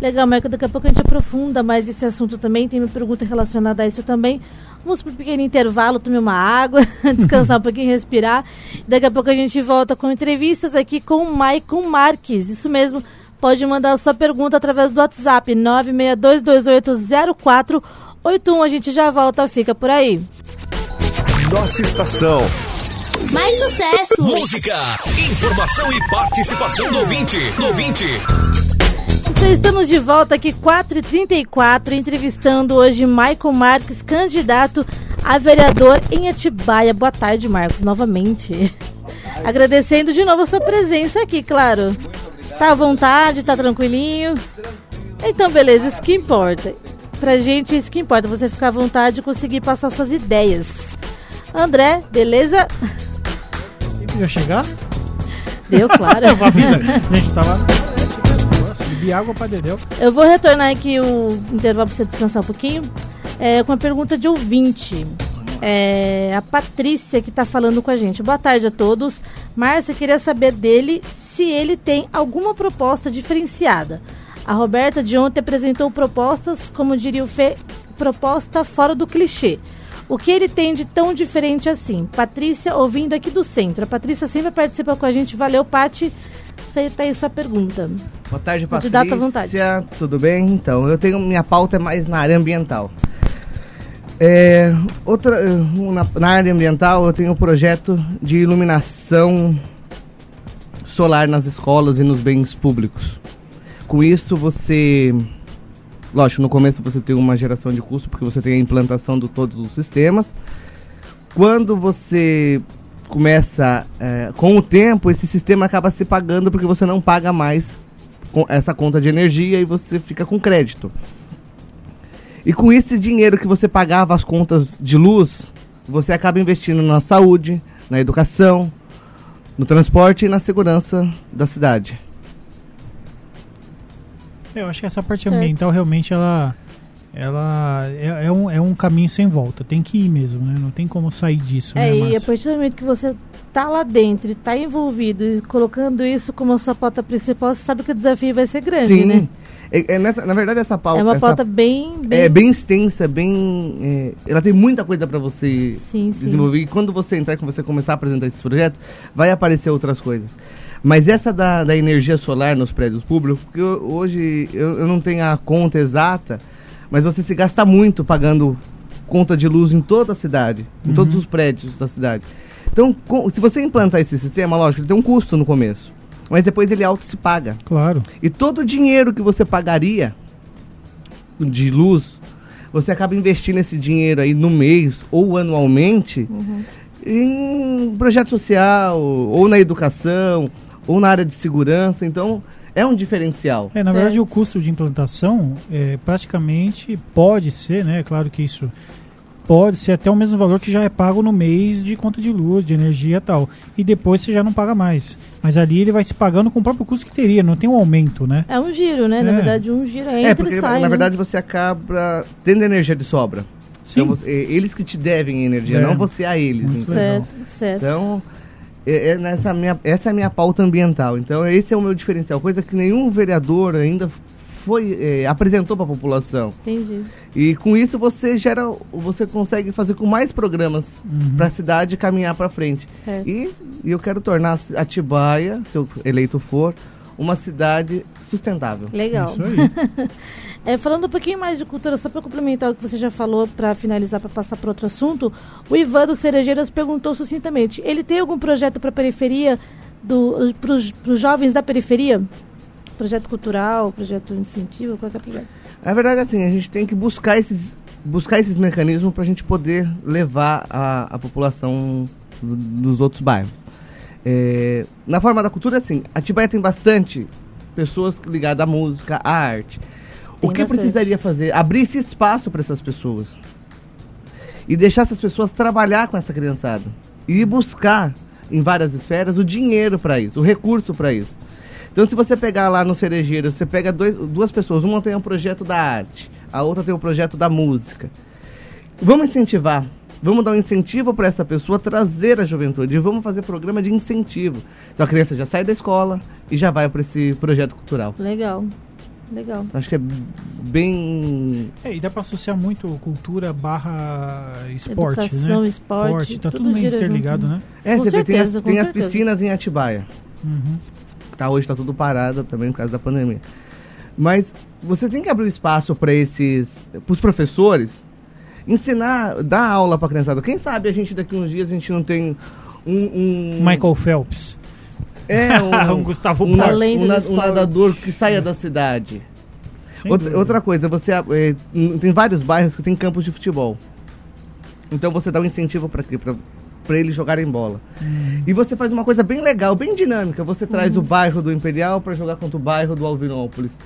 Legal, Michael. Daqui a pouco a gente aprofunda mais esse assunto também. Tem uma pergunta relacionada a isso também. Vamos para um pequeno intervalo, tomar uma água, <laughs> descansar um pouquinho, respirar. Daqui a pouco a gente volta com entrevistas aqui com o Maicon Marques. Isso mesmo. Pode mandar a sua pergunta através do WhatsApp 962280481. A gente já volta, fica por aí. Nossa estação. Mais sucesso! Música, informação e participação do ouvinte. Do ouvinte. Estamos de volta aqui, 4h34, entrevistando hoje Michael Marques, candidato a vereador em Atibaia. Boa tarde, Marcos, novamente. Agradecendo de novo a sua presença aqui, claro. Tá à vontade, tá tranquilinho? Então, beleza, isso que importa. Pra gente, isso que importa, você ficar à vontade e conseguir passar suas ideias. André, beleza? Ia chegar? Deu, claro. <laughs> Família. Gente, tava. Bebi água pra Dedéu. Eu vou retornar aqui o intervalo para você descansar um pouquinho. É, com a pergunta de ouvinte. É, a Patrícia que está falando com a gente. Boa tarde a todos. Márcia, queria saber dele se ele tem alguma proposta diferenciada. A Roberta de ontem apresentou propostas, como diria o Fê, proposta fora do clichê. O que ele tem de tão diferente assim? Patrícia, ouvindo aqui do centro. A Patrícia sempre participa com a gente. Valeu, Pati. Isso aí aí sua pergunta. Boa tarde, Patrícia. À vontade. Tudo bem? Então, eu tenho minha pauta é mais na área ambiental. É, outra, na, na área ambiental, eu tenho um projeto de iluminação solar nas escolas e nos bens públicos. Com isso, você. Lógico, no começo você tem uma geração de custo, porque você tem a implantação de todos os sistemas. Quando você começa. eh, com o tempo, esse sistema acaba se pagando porque você não paga mais com essa conta de energia e você fica com crédito. E com esse dinheiro que você pagava as contas de luz, você acaba investindo na saúde, na educação, no transporte e na segurança da cidade. Eu acho que essa parte Certo. ambiental realmente ela, ela é, é um, é um caminho sem volta. Tem que ir mesmo, né? Não tem como sair disso, É, né, e a partir do momento que você tá lá dentro e tá envolvido e colocando isso como a sua pauta principal, você sabe que o desafio vai ser grande, Sim. né? É, é nessa- na verdade, essa pauta. é uma essa- pauta bem, bem... é bem extensa, bem. é, ela tem muita coisa para você Sim, sim. desenvolver. E quando você entrar, quando você começar a apresentar esse projeto, vai aparecer outras coisas. Mas essa da, da energia solar nos prédios públicos, porque eu- hoje eu, eu não tenho a conta exata, mas você se gasta muito pagando conta de luz em toda a cidade, em todos os prédios da cidade. Então, com- se você implantar esse sistema, lógico, ele tem um custo no começo. Mas depois ele auto se paga. Claro. E todo o dinheiro que você pagaria de luz, você acaba investindo esse dinheiro aí no mês ou anualmente em projeto social, ou na educação, ou na área de segurança. Então, é um diferencial. É, na Certo. verdade, o custo de implantação é, praticamente pode ser, né? Claro que isso pode ser até o mesmo valor que já é pago no mês de conta de luz, de energia e tal. E depois você já não paga mais. Mas ali ele vai se pagando com o próprio custo que teria, não tem um aumento, né? É um giro, né? Na É. verdade, um giro é É, entra porque e sai. na né? verdade você acaba tendo energia de sobra. Sim. Então, você- eles que te devem energia, É. não você a eles. Muito legal. Certo, certo. Então, é, é nessa minha, essa é a minha pauta ambiental. Então, esse é o meu diferencial, coisa que nenhum vereador ainda foi é, apresentou para a população. Entendi. E com isso você gera, você consegue fazer com mais programas Uhum. para a cidade caminhar para frente. Certo. E, e eu quero tornar Atibaia, se eu eleito for, uma cidade sustentável. Legal. Isso aí. <laughs> É, falando um pouquinho mais de cultura, só para complementar o que você já falou, para finalizar, para passar para outro assunto, o Ivan do Cerejeiras perguntou sucintamente: ele tem algum projeto para a periferia, para os jovens da periferia? Projeto cultural, projeto de incentivo, qualquer projeto? Na verdade, assim, a gente tem que buscar esses, buscar esses mecanismos para a gente poder levar a, a população do- dos outros bairros. É, na forma da cultura, assim, Atibaia tem bastante pessoas ligadas à música, à arte. Tem o que bastante. precisaria fazer? Abrir esse espaço para essas pessoas. E deixar essas pessoas trabalhar com essa criançada. E buscar, em várias esferas, o dinheiro para isso, o recurso para isso. Então, se você pegar lá no Cerejeiro, você pega dois- duas pessoas, uma tem um projeto da arte, a outra tem um projeto da música. Vamos incentivar, vamos dar um incentivo para essa pessoa trazer a juventude, e vamos fazer programa de incentivo. Então, a criança já sai da escola e já vai para esse projeto cultural. Legal. Legal. Acho que é bem. É, e dá pra associar muito cultura barra esporte, Educação, né? esporte, tá tudo tudo meio gira junto, interligado, né? né? É, Com você vê, tem, certeza, as, com tem as certeza. piscinas em Atibaia. Uhum. Tá, hoje está tudo parado também por causa da pandemia. Mas você tem que abrir o espaço para esses, para os professores ensinar, dar aula para criançada. Quem sabe a gente daqui uns dias a gente não tem um, um Michael Phelps. é <laughs> Um Gustavo um, Talento um do um esporte. nadador que saia da cidade. Outra, outra coisa, você n- tem vários bairros que tem campos de futebol. Então você dá um incentivo para para eles jogarem bola. Hum. E você faz uma coisa bem legal, bem dinâmica. Você traz Uhum. o bairro do Imperial para jogar contra o bairro do Alvinópolis.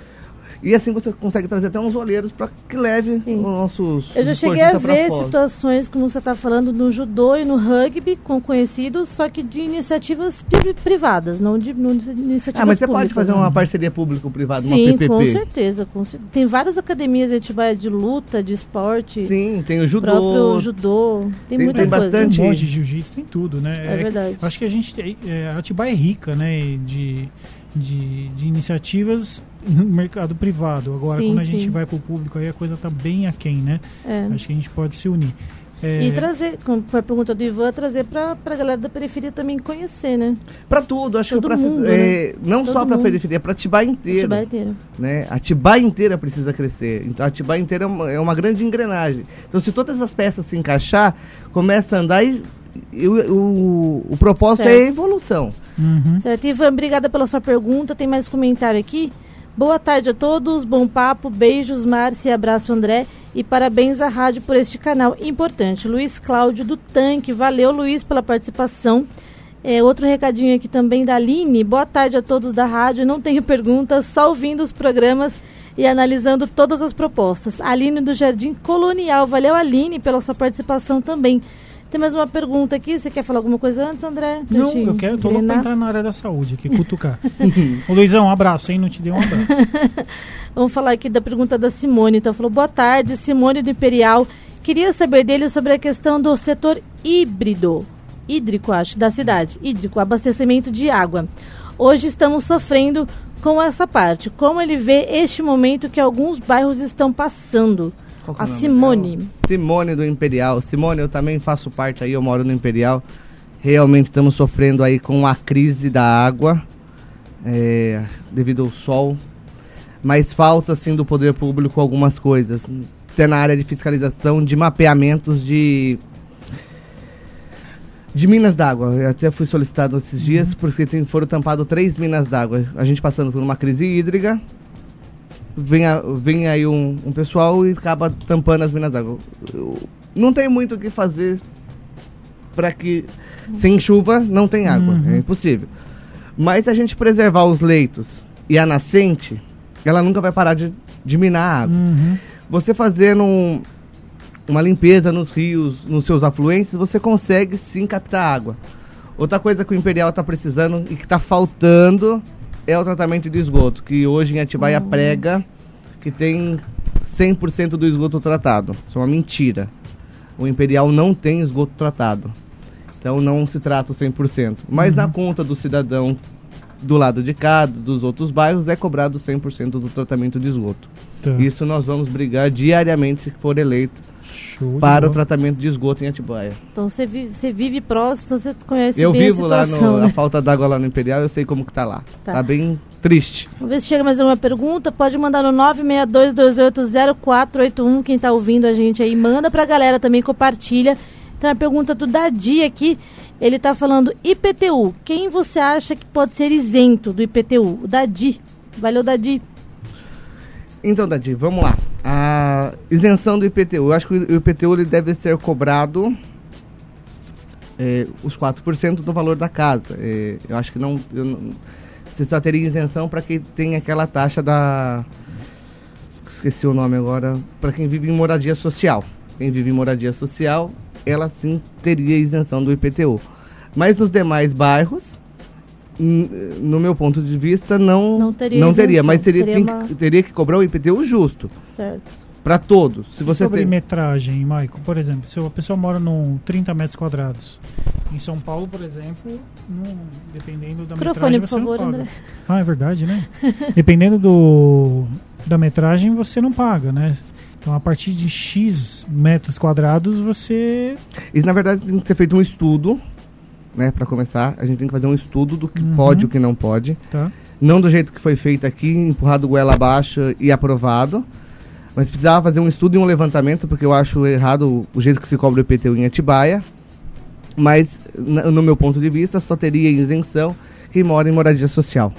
E assim você consegue trazer até uns olheiros para que leve Sim. os nossos Eu já cheguei a ver fora. situações, como você está falando, no judô e no rugby, com conhecidos, só que de iniciativas pri- privadas, não de, não de iniciativas Ah, mas você pode públicas, fazer né? uma parceria público-privada, uma Sim, PPP. com certeza, com Tem várias academias em Atibaia de luta, de esporte, Sim, tem o judô. próprio judô, tem, Tem- muita tem coisa. bastante- Tem um monte de jiu-jitsu, tem tudo, né? É verdade. Acho que a gente tem. É, Atibaia é rica, né? De, de, de iniciativas no mercado privado. Agora, Sim, quando a sim. gente vai pro público, aí a coisa tá bem aquém, né? É. Acho que a gente pode se unir. É, E trazer, como foi a pergunta do Ivan, trazer pra, pra galera da periferia também conhecer, né? Pra tudo, acho Todo que pra, mundo, é, não Todo só pra mundo. periferia, pra Atibaia inteira. Atibaia inteira. né? A Atibaia inteira precisa crescer. Então a Atibaia inteira é uma, é uma grande engrenagem. Então se todas as peças se encaixar, começa a andar e, e o, o, o propósito Certo. é a evolução. uhum. Certo, Ivan, obrigada pela sua pergunta. Tem mais comentário aqui? Boa tarde a todos, bom papo, beijos, Márcia, e abraço, André. E parabéns à rádio por este canal importante. Luiz Cláudio do Tanque, valeu, Luiz, pela participação. É, outro recadinho aqui também da Aline. Boa tarde a todos da rádio. Não tenho perguntas, só ouvindo os programas e analisando todas as propostas. Aline do Jardim Colonial. Valeu, Aline, pela sua participação também. Tem mais uma pergunta aqui. Você quer falar alguma coisa antes, André? Não, Deixa eu quero, tô louco pra engrenar. entrar na área da saúde aqui, cutucar. <laughs> Ô Luizão, um abraço, hein? Não te dei um abraço. <laughs> Vamos falar aqui da pergunta da Simone. Então, falou: boa tarde, Simone do Imperial. Queria saber dele sobre a questão do setor híbrido, hídrico, acho, da cidade. Hídrico, abastecimento de água. Hoje estamos sofrendo com essa parte. Como ele vê este momento que alguns bairros estão passando? É A Simone. dela? Simone do Imperial. Simone, eu também faço parte aí, eu moro no Imperial. Realmente estamos sofrendo aí com a crise da água é, devido ao sol. Mas falta, assim, do poder público algumas coisas. Até na área de fiscalização, de mapeamentos de... De minas d'água. Eu até fui solicitado esses dias porque tem, foram tampadas três minas d'água. A gente passando por uma crise hídrica, vem, a- vem aí um, um pessoal e acaba tampando as minas d'água. Não tem muito o que fazer para que sem chuva não tem água, Uhum. é impossível. Mas se a gente preservar os leitos e a nascente, ela nunca vai parar de, de minar a água. Uhum. Você fazendo um- uma limpeza nos rios, nos seus afluentes, você consegue sim captar água. Outra coisa que o Imperial está precisando e que está faltando é o tratamento de esgoto, que hoje em Atibaia prega que tem 100% do esgoto tratado. Isso é uma mentira. O Imperial não tem esgoto tratado. Então não se trata o 100%. Mas na conta do cidadão do lado de cá, dos outros bairros, é cobrado 100% do tratamento de esgoto. Tá. Isso nós vamos brigar diariamente se for eleito Show para o tratamento de esgoto em Atibaia. Então, você vive, você vive próximo, então você conhece eu bem vivo a lá situação, no, né? a falta d'água lá no Imperial, eu sei como que tá lá. Tá. Tá, bem triste. Vamos ver se chega mais alguma pergunta. Pode mandar no 962280481. Quem tá ouvindo a gente aí, manda pra galera também, compartilha. Tem uma pergunta do Dadi aqui. Ele tá falando IPTU. Quem você acha que pode ser isento do IPTU? O Dadi. Valeu, Dadi. Então, Dadi, vamos lá. A isenção do IPTU. Eu acho que o IPTU ele deve ser cobrado é, os 4% do valor da casa. É, eu acho que não, eu não- Você só teria isenção para quem tem aquela taxa da. Esqueci o nome agora. Para quem vive em moradia social. Quem vive em moradia social, ela sim teria isenção do IPTU. Mas nos demais bairros, no meu ponto de vista, não, Não teria não teria isenção, mas teria, teria uma- que- teria que cobrar o IPTU justo Certo. para todos. Se você Sobre tem, metragem, Maico, por exemplo, se a pessoa mora num 30 metros quadrados, em São Paulo, por exemplo, num- dependendo da Microfone, metragem, por você não favor, paga. André. Ah, é verdade, né? <laughs> dependendo do, da metragem, você não paga, né? Então, a partir de X metros quadrados, você... Isso, na verdade, tem que ser feito um estudo, né? Para começar, a gente tem que fazer um estudo do que Uhum. pode e o que não pode. Tá? Não do jeito que foi feito aqui, empurrado goela abaixo e aprovado. Mas precisava fazer um estudo e um levantamento, porque eu acho errado o- jeito que se cobra o IPTU em Atibaia. Mas, no meu ponto de vista, só teria isenção quem mora em moradia social.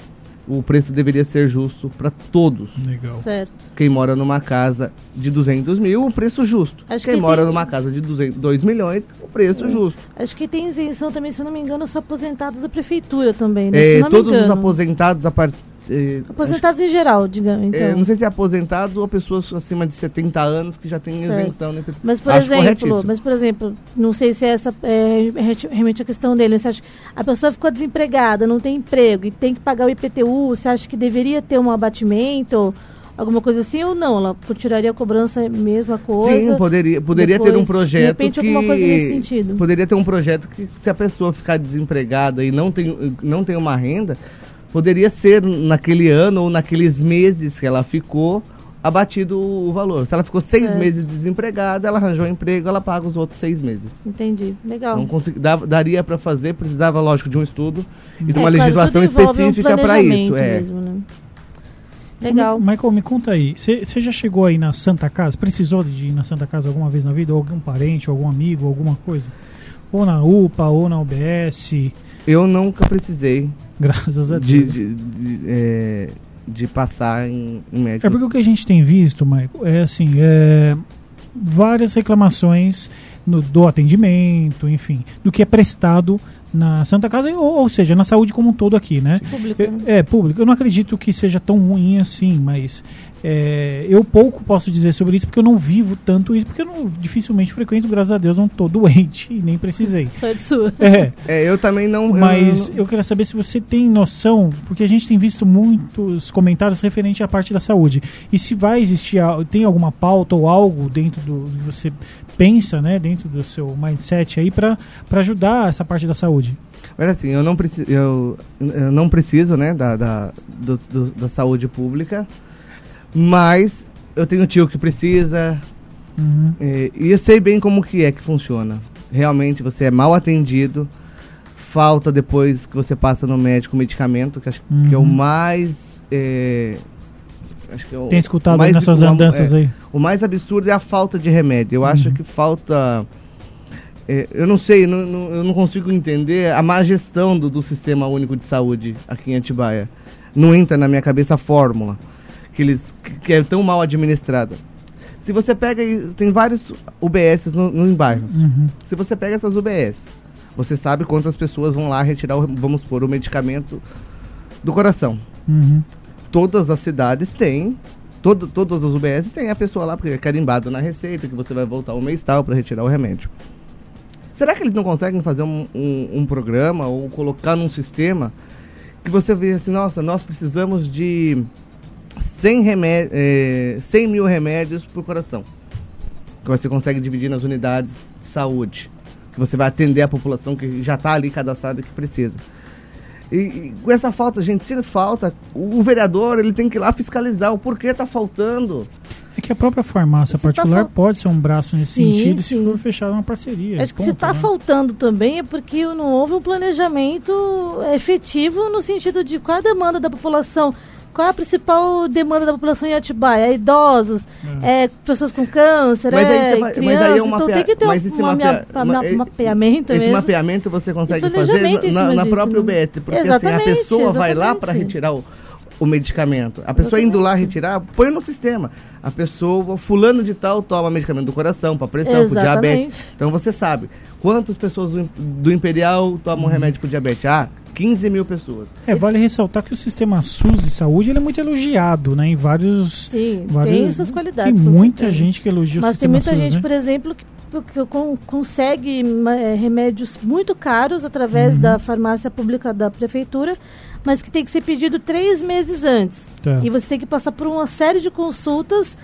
O preço deveria ser justo para todos. Legal. Certo. Quem mora numa casa de 200 mil, o preço justo. Acho Quem que mora tem- numa casa de 200, 2 milhões, o preço justo. Acho que tem isenção também, se eu não me engano, são aposentados da prefeitura também, né? É, se não me todos os aposentados a partir. É, Aposentados em geral, digamos. Então. é, não sei se é aposentados ou pessoas acima de 70 anos que já têm Certo. isenção. Né? Mas por Acho exemplo, mas por exemplo, não sei se essa é realmente a questão dele. Você acha, a pessoa ficou desempregada, não tem emprego e tem que pagar o IPTU. Você acha que deveria ter um abatimento, alguma coisa assim ou não? Ela continuaria a cobrança mesma coisa? Sim, poderia, poderia ter um depois, projeto de repente, que... alguma coisa nesse sentido. Poderia ter um projeto que se a pessoa ficar desempregada e não tem, não tem uma renda, poderia ser naquele ano ou naqueles meses que ela ficou abatido o valor. Se ela ficou seis Certo. meses desempregada, ela arranjou um emprego, ela paga os outros seis meses. Entendi. Legal. Não consegui, daria para fazer, precisava, lógico, de um estudo e de É, uma claro, legislação envolve um específica para isso. É. mesmo, né? Legal. Michael, me conta aí. Você já chegou aí na Santa Casa? Precisou de ir na Santa Casa alguma vez na vida? Ou algum parente, algum amigo, alguma coisa? Ou na UPA, ou na UBS? Eu nunca precisei Graças a Deus. de, de, de, é, de passar em, em médico. É porque o que a gente tem visto, Michael, é assim, é, várias reclamações no- do atendimento, enfim, do que é prestado na Santa Casa, ou, ou seja, na saúde como um todo aqui, né? Público. É, né? é, público. Eu não acredito que seja tão ruim assim, mas é, eu pouco posso dizer sobre isso porque eu não vivo tanto isso, porque eu não, dificilmente frequento, graças a Deus, não tô <laughs> doente e nem precisei. Sorte sua. É, É, eu também não. eu mas não- eu queria saber se você tem noção, porque a gente tem visto muitos comentários referente à parte da saúde. E se vai existir, tem alguma pauta ou algo dentro do que você pensa, né, dentro do seu mindset aí para ajudar essa parte da saúde. Mas assim, eu não preciso, eu, eu não preciso, né, da, da, do- do- da saúde pública, mas eu tenho tio que precisa, Uhum. é, e eu sei bem como que é que funciona. Realmente você é mal atendido, falta depois que você passa no médico medicamento, que acho que é o Uhum. mais. é, acho que é o Tem escutado mais aí nas suas uma- andanças é, aí? o mais absurdo é a falta de remédio. Eu acho Uhum. que falta. é, eu não sei, não- não- eu não consigo entender a má gestão do, do Sistema Único de Saúde aqui em Atibaia. Não entra na minha cabeça a fórmula que, eles, que- é tão mal administrada. Se você pega. e- Tem vários UBS no, nos bairros. Uhum. Se você pega essas UBS, você sabe quantas pessoas vão lá retirar, o, vamos supor, o medicamento do coração Uhum. todas as cidades têm, todo, todas as UBS têm a pessoa lá, porque é carimbado na receita, que você vai voltar um mês tal para retirar o remédio. Será que eles não conseguem fazer um, um, um programa ou colocar num sistema que você vê assim, nossa, nós precisamos de 100, remé eh, 100 mil remédios por coração. Que você consegue dividir nas unidades de saúde. Que você vai atender a população que já está ali cadastrada que precisa. E, e com essa falta, gente, se falta, o, o vereador ele tem que ir lá fiscalizar o porquê tá faltando. É que a própria farmácia Se tá particular fal- pode ser um braço nesse Sim, sentido sim. se for fechar uma parceria. Acho que se ponto, está né? faltando também é porque não houve um planejamento efetivo no sentido de qual a demanda da população. Qual é a principal demanda da população em Atibaia? É idosos, é, pessoas com câncer, Mas aí é você vai- mas crianças. é um então tem que ter um, esse mapea- mapea- ma- ma- e- mapeamento Esse mesmo. mapeamento você consegue fazer na, na própria né? UBS, porque assim, a Exatamente, pessoa vai lá para exatamente. retirar o, o medicamento. A pessoa indo lá Exatamente. retirar, põe no sistema. A pessoa, fulano de tal, toma medicamento do coração, para pressão, para Exatamente. diabetes. Então você sabe quantas pessoas do, do Imperial tomam remédio para diabetes. Ah, 15 mil pessoas. É, vale ressaltar que o sistema SUS de saúde ele é muito elogiado, né? Em vários. Sim, vários tem suas qualidades. Tem muita gente que elogia o Mas tem sistema muita SUS, gente, né? por exemplo, que, que con- consegue eh, remédios muito caros Uhum. através da farmácia pública da prefeitura, mas que tem que ser pedido três meses antes. Tá. E você tem que passar por uma série de consultas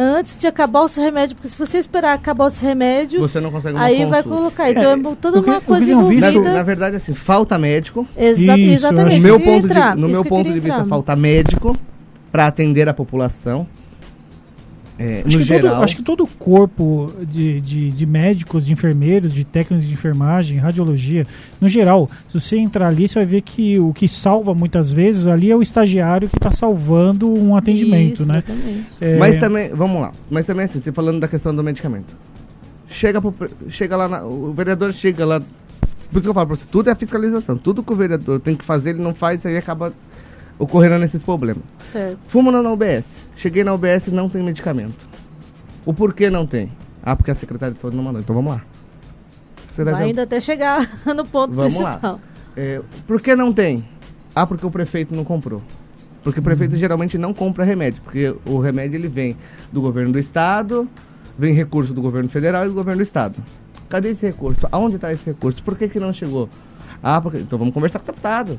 antes de acabar o seu remédio, porque se você esperar acabar o seu remédio, Você não consegue aí vai consulta. colocar. Então é, toda o que- uma que coisa Na, envolvida. na verdade, assim, falta médico. Exa- Isso, exatamente. No meu ponto, entrar, de, no meu ponto de vista, entrar. falta médico para atender a população. É, Acho no que, todo, geral. acho que todo o corpo de, de, de médicos, de enfermeiros, de técnicos de enfermagem, radiologia, no geral, se você entrar ali, você vai ver que o que salva muitas vezes ali é o estagiário que está salvando um atendimento, Isso, né? exatamente. É, Mas também, vamos lá. Mas também assim, você falando da questão do medicamento. Chega, pro, chega lá, na- o vereador chega lá. Por isso que eu falo pra você, tudo é fiscalização. Tudo que o vereador tem que fazer, ele não faz, aí acaba ocorrendo esses problemas. Certo. Fumo na UBS. Cheguei na UBS e não tem medicamento. O porquê não tem? Ah, porque a secretária de saúde não mandou. Então vamos lá. Secretária ainda até chegar <laughs> no ponto Vamos principal. lá. É, por que não tem? Ah, porque o prefeito não comprou. Porque o prefeito geralmente não compra remédio, porque o remédio ele vem do governo do estado, vem recurso do governo federal e do governo do estado. Cadê esse recurso? Aonde está esse recurso? Por que, que não chegou? Ah, porque... então vamos conversar com o deputado.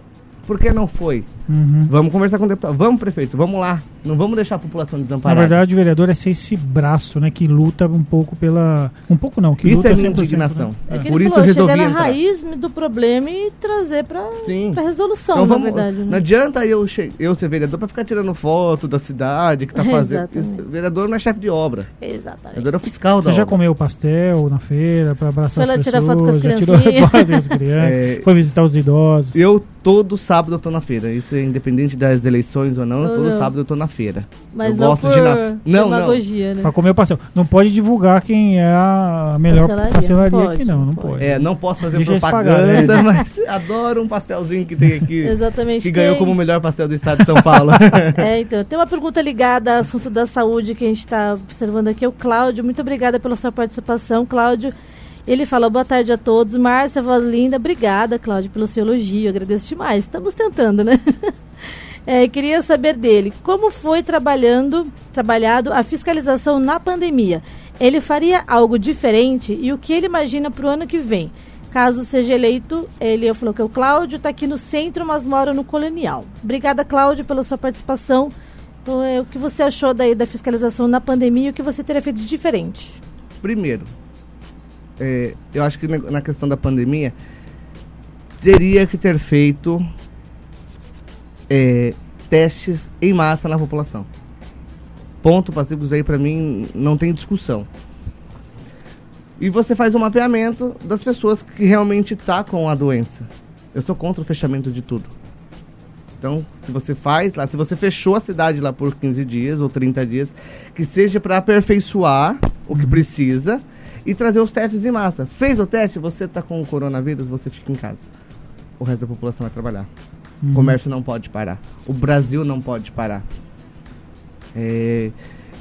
Por que não foi? Uhum. Vamos conversar com o deputado. Vamos, prefeito, vamos lá. Não vamos deixar a população Na desamparada. verdade, o vereador é ser esse braço, né, que luta um pouco pela... Um pouco não, que Isso luta é minha 100%, indignação. né? É que Por ele isso falou, eu resolvi chegar na entrar. raiz do problema e trazer pra, Sim. pra resolução, Então na vamos, verdade. não né? adianta eu, che- eu ser vereador pra ficar tirando foto da cidade que tá fazendo. Exatamente. Vereador não é chefe de obra. Exatamente. Vereador é fiscal da Você já obra. comeu pastel na feira para abraçar Foi as lá tirar pessoas? foto com as já tirou criancinhas? <laughs> foto com as crianças? <laughs> É. Foi visitar os idosos? Eu todo sábado eu tô na feira. Isso é independente das eleições ou não, Ou todo não. sábado eu tô na feira. Mas eu não gosto por de na... Não, não. demagogia, né? Pra comer o pastel. Não pode divulgar quem é a melhor Pastelaria, pastelaria, não pode, aqui, não. Não não pode. pode. É, não posso fazer Deixa propaganda, pagarem. <laughs> mas adoro um pastelzinho que tem aqui. <laughs> Exatamente. Que ganhou tem- como o melhor pastel do estado de São Paulo. <laughs> É, então, tem uma pergunta ligada ao assunto da saúde que a gente está observando aqui. O Cláudio, muito obrigada pela sua participação, Cláudio. Ele fala boa tarde a todos. Márcia, voz linda, obrigada, Cláudio, pelo seu elogio. Agradeço demais. Estamos tentando, né? <laughs> É, queria saber dele como foi trabalhando, trabalhado a fiscalização na pandemia. Ele faria algo diferente e o que ele imagina para o ano que vem? Caso seja eleito, ele falou que o Cláudio está aqui no centro, mas mora no Colonial. Obrigada, Cláudio, pela sua participação. É, o que você achou daí da fiscalização na pandemia e o que você teria feito de diferente? Primeiro, é, eu acho que na questão da pandemia, teria que ter feito é, testes em massa na população. Ponto pacíficos aí pra mim não tem discussão. E você faz um mapeamento das pessoas que realmente tá com a doença. Eu sou contra o fechamento de tudo. Então, se você faz lá, se você fechou a cidade lá por 15 dias ou 30 dias, que seja para aperfeiçoar o que precisa e trazer os testes em massa. Fez o teste, você tá com o coronavírus, você fica em casa. O resto da população vai trabalhar. O comércio não pode parar. O Brasil não pode parar. É,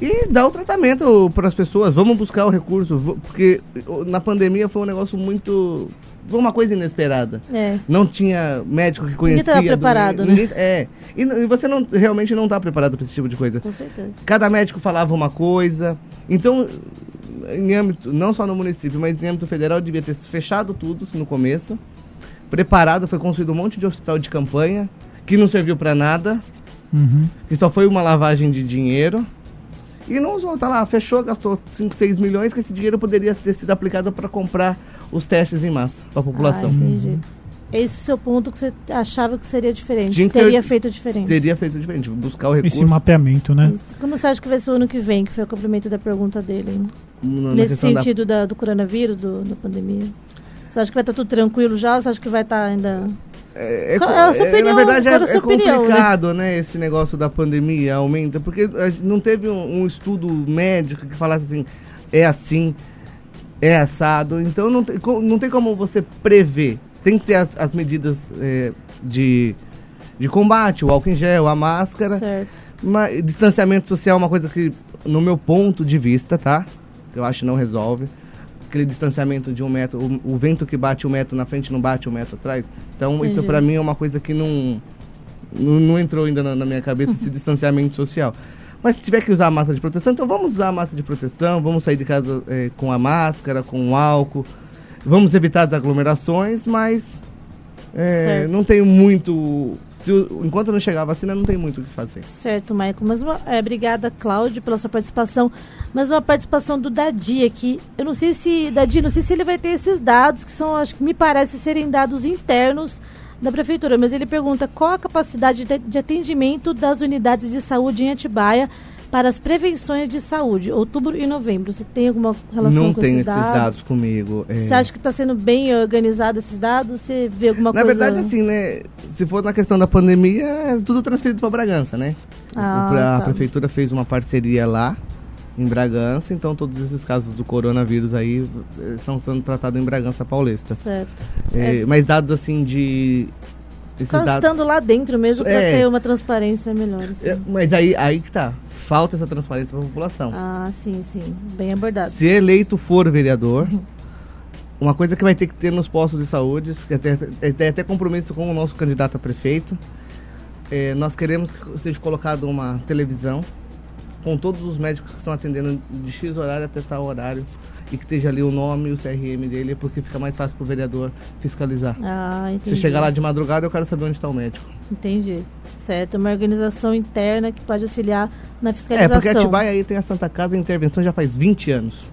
e dar o tratamento para as pessoas. Vamos buscar o recurso. Porque na pandemia foi um negócio muito. Foi uma coisa inesperada. É, Não tinha médico que Ninguém conhecia. tava do- preparado, né? ninguém- É. E, e você não, realmente não está preparado para esse tipo de coisa. com certeza. Cada médico falava uma coisa. Então, em âmbito, não só no município, mas em âmbito federal, devia ter se fechado tudo no começo. Preparado, foi construído um monte de hospital de campanha, que não serviu para nada, Uhum. que só foi uma lavagem de dinheiro. E não usou, tá lá, fechou, gastou 5, 6 milhões, que esse dinheiro poderia ter sido aplicado para comprar os testes em massa para a população. Ah, entendi. Esse é o seu ponto que você achava que seria diferente. Tinha que teria ser- feito diferente. Teria feito diferente, buscar o recurso Esse mapeamento, né? Isso. Como você acha que vai ser o ano que vem, que foi o complemento da pergunta dele? hein? na Nesse questão da sentido da- do coronavírus, do, da pandemia? Você acha que vai estar tudo tranquilo já ou você acha que vai estar ainda. É, é Só- é a sua é, opinião, na verdade, é, é opinião, né? complicado, né? Esse negócio da pandemia aumenta, porque não teve um, um estudo médico que falasse assim, é assim, é assado. Então não tem, não tem como você prever. Tem que ter as, as medidas é, de, de combate, o álcool em gel, a máscara. Certo. Mas distanciamento social é uma coisa que, no meu ponto de vista, tá? Eu acho que não resolve. Aquele distanciamento de um metro, o, o vento que bate um metro na frente não bate um metro atrás. Então, isso Entendi. pra mim é uma coisa que não, não, não entrou ainda na, na minha cabeça, esse <laughs> distanciamento social. Mas se tiver que usar a máscara de proteção, então vamos usar a máscara de proteção, vamos sair de casa eh, com a máscara, com o álcool. Vamos evitar as aglomerações, mas Certo. não tenho muito. se enquanto não chegar a vacina, não tem muito o que fazer. Certo, Maicon. Mas uma, é, obrigada, Cláudio, pela sua participação. Mas uma participação do Dadi aqui. Eu não sei se. Dadi, não sei se ele vai ter esses dados, que são, acho que me parece serem dados internos da prefeitura. Mas ele pergunta qual a capacidade de, atendimento das unidades de saúde em Atibaia para as prevenções de saúde, outubro e novembro. Você tem alguma relação não com tenho esses esses dados? dados, comigo. é. Você acha que está sendo bem organizado esses dados? Você vê alguma Na coisa... verdade, assim, né? Se for na questão da pandemia, é tudo transferido para Bragança, né? Ah, a tá. prefeitura fez uma parceria lá em Bragança, então todos esses casos do coronavírus aí eh, estão sendo tratados em Bragança Paulista. Certo. É, Mas dados assim de. estando lá dentro mesmo para É. ter uma transparência melhor. assim. É, mas aí, aí que tá. Falta essa transparência para a população. Ah, sim, sim. Bem abordado. Se eleito for vereador, uma coisa que vai ter que ter nos postos de saúde, que até, é- tem até compromisso com o nosso candidato a prefeito, é, nós queremos que seja colocado uma televisão com todos os médicos que estão atendendo de X horário até tal horário e que esteja ali o nome e o CRM dele, porque fica mais fácil para o vereador fiscalizar. Ah, entendi. Se chegar lá de madrugada, eu quero saber onde está o médico. Entendi. Certo, uma organização interna que pode auxiliar na É, fiscalização. porque Atibaia aí tem a Santa Casa em intervenção já faz 20 anos.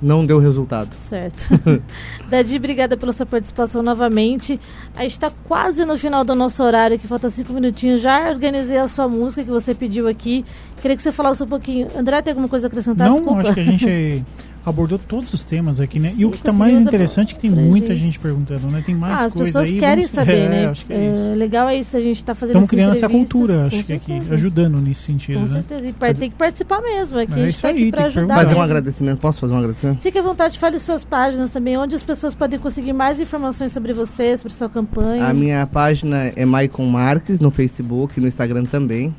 Não deu resultado. Certo. <laughs> Dadi, obrigada pela sua participação novamente. A gente está quase no final do nosso horário, que falta cinco minutinhos. Já organizei a sua música que você pediu aqui. Queria que você falasse um pouquinho. André, tem alguma coisa a acrescentar? Não, Desculpa. acho que a gente <laughs> abordou todos os temas aqui, né? e o que está mais interessante é que tem muita gente. gente perguntando, né? Tem mais Ah, as coisa pessoas aí. querem vamos- saber, <laughs> é, né? Acho que é isso. legal é isso, a gente está fazendo Estamos criando essa cultura, acho que aqui, ajudando nesse sentido, Com né? certeza. E par- tem que participar mesmo. Aqui É a gente isso tá aqui aí, para tem que ajudar. perguntar. Fazer um mesmo. agradecimento. Posso fazer um agradecimento? Fique à vontade, fale suas páginas também, onde as pessoas podem conseguir mais informações sobre você, sobre sua campanha. A minha página é Maicon Marques no Facebook, no Instagram também.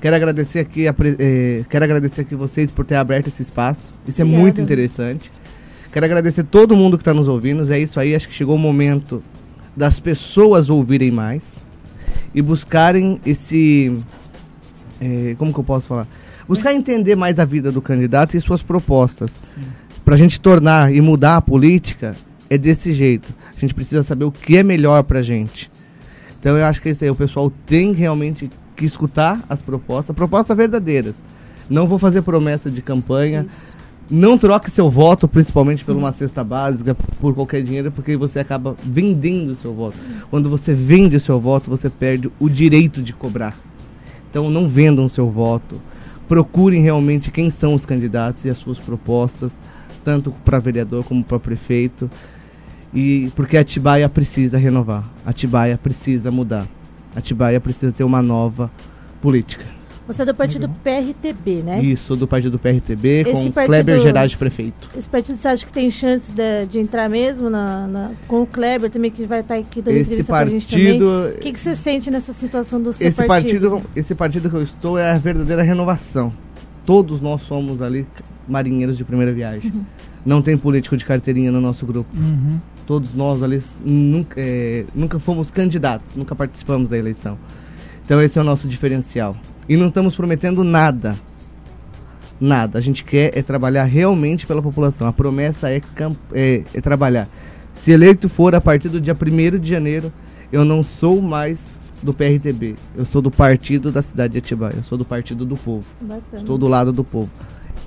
Quero agradecer aqui, a eh, quero agradecer aqui vocês por ter aberto esse espaço. Isso é Obrigada. muito interessante. Quero agradecer todo mundo que está nos ouvindo. É isso aí. Acho que chegou o momento das pessoas ouvirem mais e buscarem esse, eh, como que eu posso falar? Buscar entender mais a vida do candidato e suas propostas. Para a gente tornar e mudar a política é desse jeito. A gente precisa saber o que é melhor para gente. Então eu acho que isso aí, o pessoal tem realmente que escutar as propostas, propostas verdadeiras. Não vou fazer promessa de campanha. Não troque seu voto, principalmente por uma cesta básica, por qualquer dinheiro, porque você acaba vendendo o seu voto. Quando você vende o seu voto, você perde o direito de cobrar. Então não vendam seu voto. Procurem realmente quem são os candidatos e as suas propostas, tanto para vereador como para prefeito. E porque Atibaia precisa renovar. Atibaia precisa mudar. Atibaia precisa ter uma nova política. Você é do partido PRTB, né? Isso, do partido PRTB, Esse com partido- Kleber Gerard prefeito. Esse partido você acha que tem chance de, de entrar mesmo na, na- com o Kleber também, que vai estar aqui dando Esse entrevista pra gente também? partido, O que, que você sente nessa situação do seu esse partido, esse partido que eu estou é a verdadeira renovação. Todos nós somos ali marinheiros de primeira viagem. Uhum. Não tem político de carteirinha no nosso grupo. Uhum. Todos nós ali nunca, é, nunca fomos candidatos, nunca participamos da eleição. Então esse é o nosso diferencial. E não estamos prometendo nada. Nada. A gente quer é trabalhar realmente pela população. A promessa é, é, é trabalhar. Se eleito for a partir do dia 1 de janeiro, eu não sou mais do PRTB. Eu sou do partido da cidade de Atibaia. Eu sou do partido do povo. Bacana. Estou do lado do povo.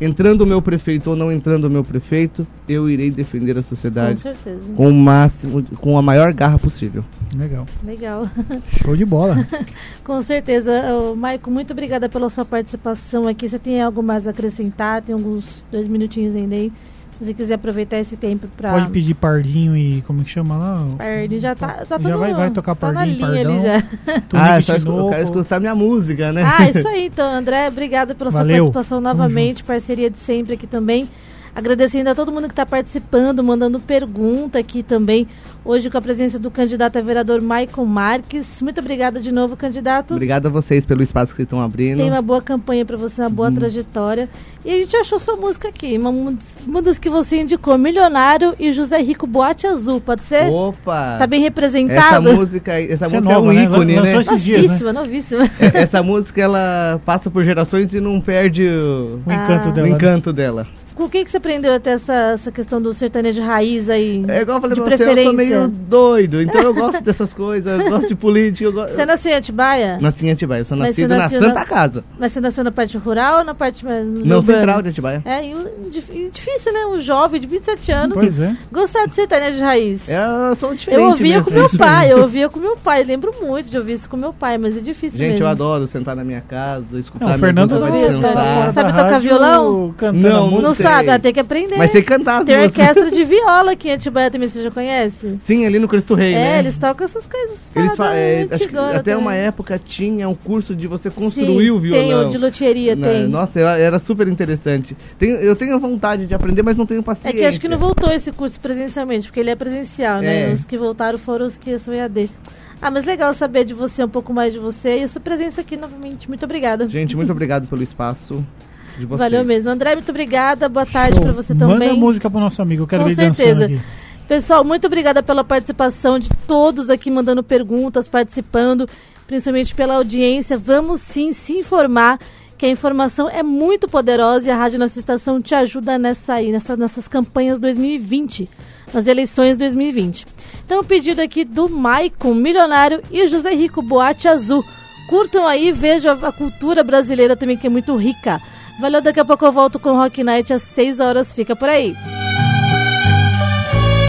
Entrando o meu prefeito ou não entrando o meu prefeito, eu irei defender a Com sociedade certeza. com o máximo, com a maior garra possível. Legal. Legal. <laughs> Show de bola. Com certeza. Ô, Maico, muito obrigada pela sua participação aqui. Você tem algo mais a acrescentar? Tem alguns dois minutinhos ainda aí. Se você quiser aproveitar esse tempo para. Pode pedir Pardinho e como que chama lá? Pardinho já tá, tá Já vai- vai tocar tá na Pardinho, linha ali Pardão. já. Tunique ah, só escu- eu quero escutar minha música, né? Ah, isso <laughs> aí então, André. Obrigada pela sua Valeu. participação Tamo novamente, parceria de sempre aqui também. Agradecendo a todo mundo que está participando, mandando pergunta aqui também. Hoje com a presença do candidato a vereador Maicon Marques. Muito obrigada de novo, candidato. Obrigado a vocês pelo espaço que vocês estão abrindo. Tem uma boa campanha para você, uma boa Uhum. trajetória. E a gente achou sua música aqui, uma, uma das que você indicou, Milionário e José Rico Boate Azul, pode ser? Opa! Tá bem essa representado? música, aí- essa Essa é música é, nova, um né? ícone, Lançou né? dias, né? novíssima, novíssima. É- essa música ela passa por gerações e não perde o, O encanto Ah. o dela. encanto dela. Com o que, que você aprendeu até essa, essa questão do sertanejo raiz aí? É igual eu falei de pra você, eu sou preferência. Meio doido, então eu gosto dessas coisas, eu gosto de política. Eu gosto... Você nasceu em Atibaia? Nasci em Atibaia, eu sou nascido na Santa na- Casa. Mas você nasceu na parte rural ou na parte mais Não, central de Atibaia. É, e, e difícil, né? Um jovem de 27 anos Pois é. gostar de sertanejo raiz. É, eu sou diferente eu ouvia mesmo. com meu pai, eu ouvia com meu pai. Lembro muito de ouvir isso com meu pai, mas é difícil Gente, mesmo. eu adoro sentar na minha casa, escutar Não, o Fernando não vai descansar. Sabe tocar violão? Cantando Não, Não sabe? Ah, tem que aprender. Mas sei cantar Tem orquestra de <laughs> viola aqui em Atibaia também, você já conhece? Sim, ali no Cristo Rei, é, né? eles tocam essas coisas. Eles fa- é, acho que antigonas até uma também. época tinha um curso de você construir Sim, o violão. Tem o de loteria, Na- tem. Nossa, era super interessante. Tenho- eu tenho vontade de aprender, mas não tenho É paciência. que acho que não voltou esse curso presencialmente, porque ele é presencial, né? É. Os que voltaram foram os que são EAD. Ah, mas legal saber de você, um pouco mais de você e a sua presença aqui novamente. Muito obrigada. Gente, muito <laughs> obrigado pelo espaço de vocês. Valeu mesmo. André, muito obrigada. Boa tarde para você Manda também. a música pro nosso amigo, eu quero Com ver ele dançando certeza. aqui. Pessoal, muito obrigada pela participação de todos aqui mandando perguntas, participando, principalmente pela audiência. Vamos sim se informar, que a informação é muito poderosa e a Rádio Nossa Estação te ajuda nessa aí, nessa, nessas campanhas 2020, nas eleições 2020. Então, pedido aqui do Maicon, Milionário e José Rico, Boate Azul. Curtam aí, vejam a cultura brasileira também, que é muito rica. Valeu, daqui a pouco eu volto com Rock Night às 6 horas. Fica por aí.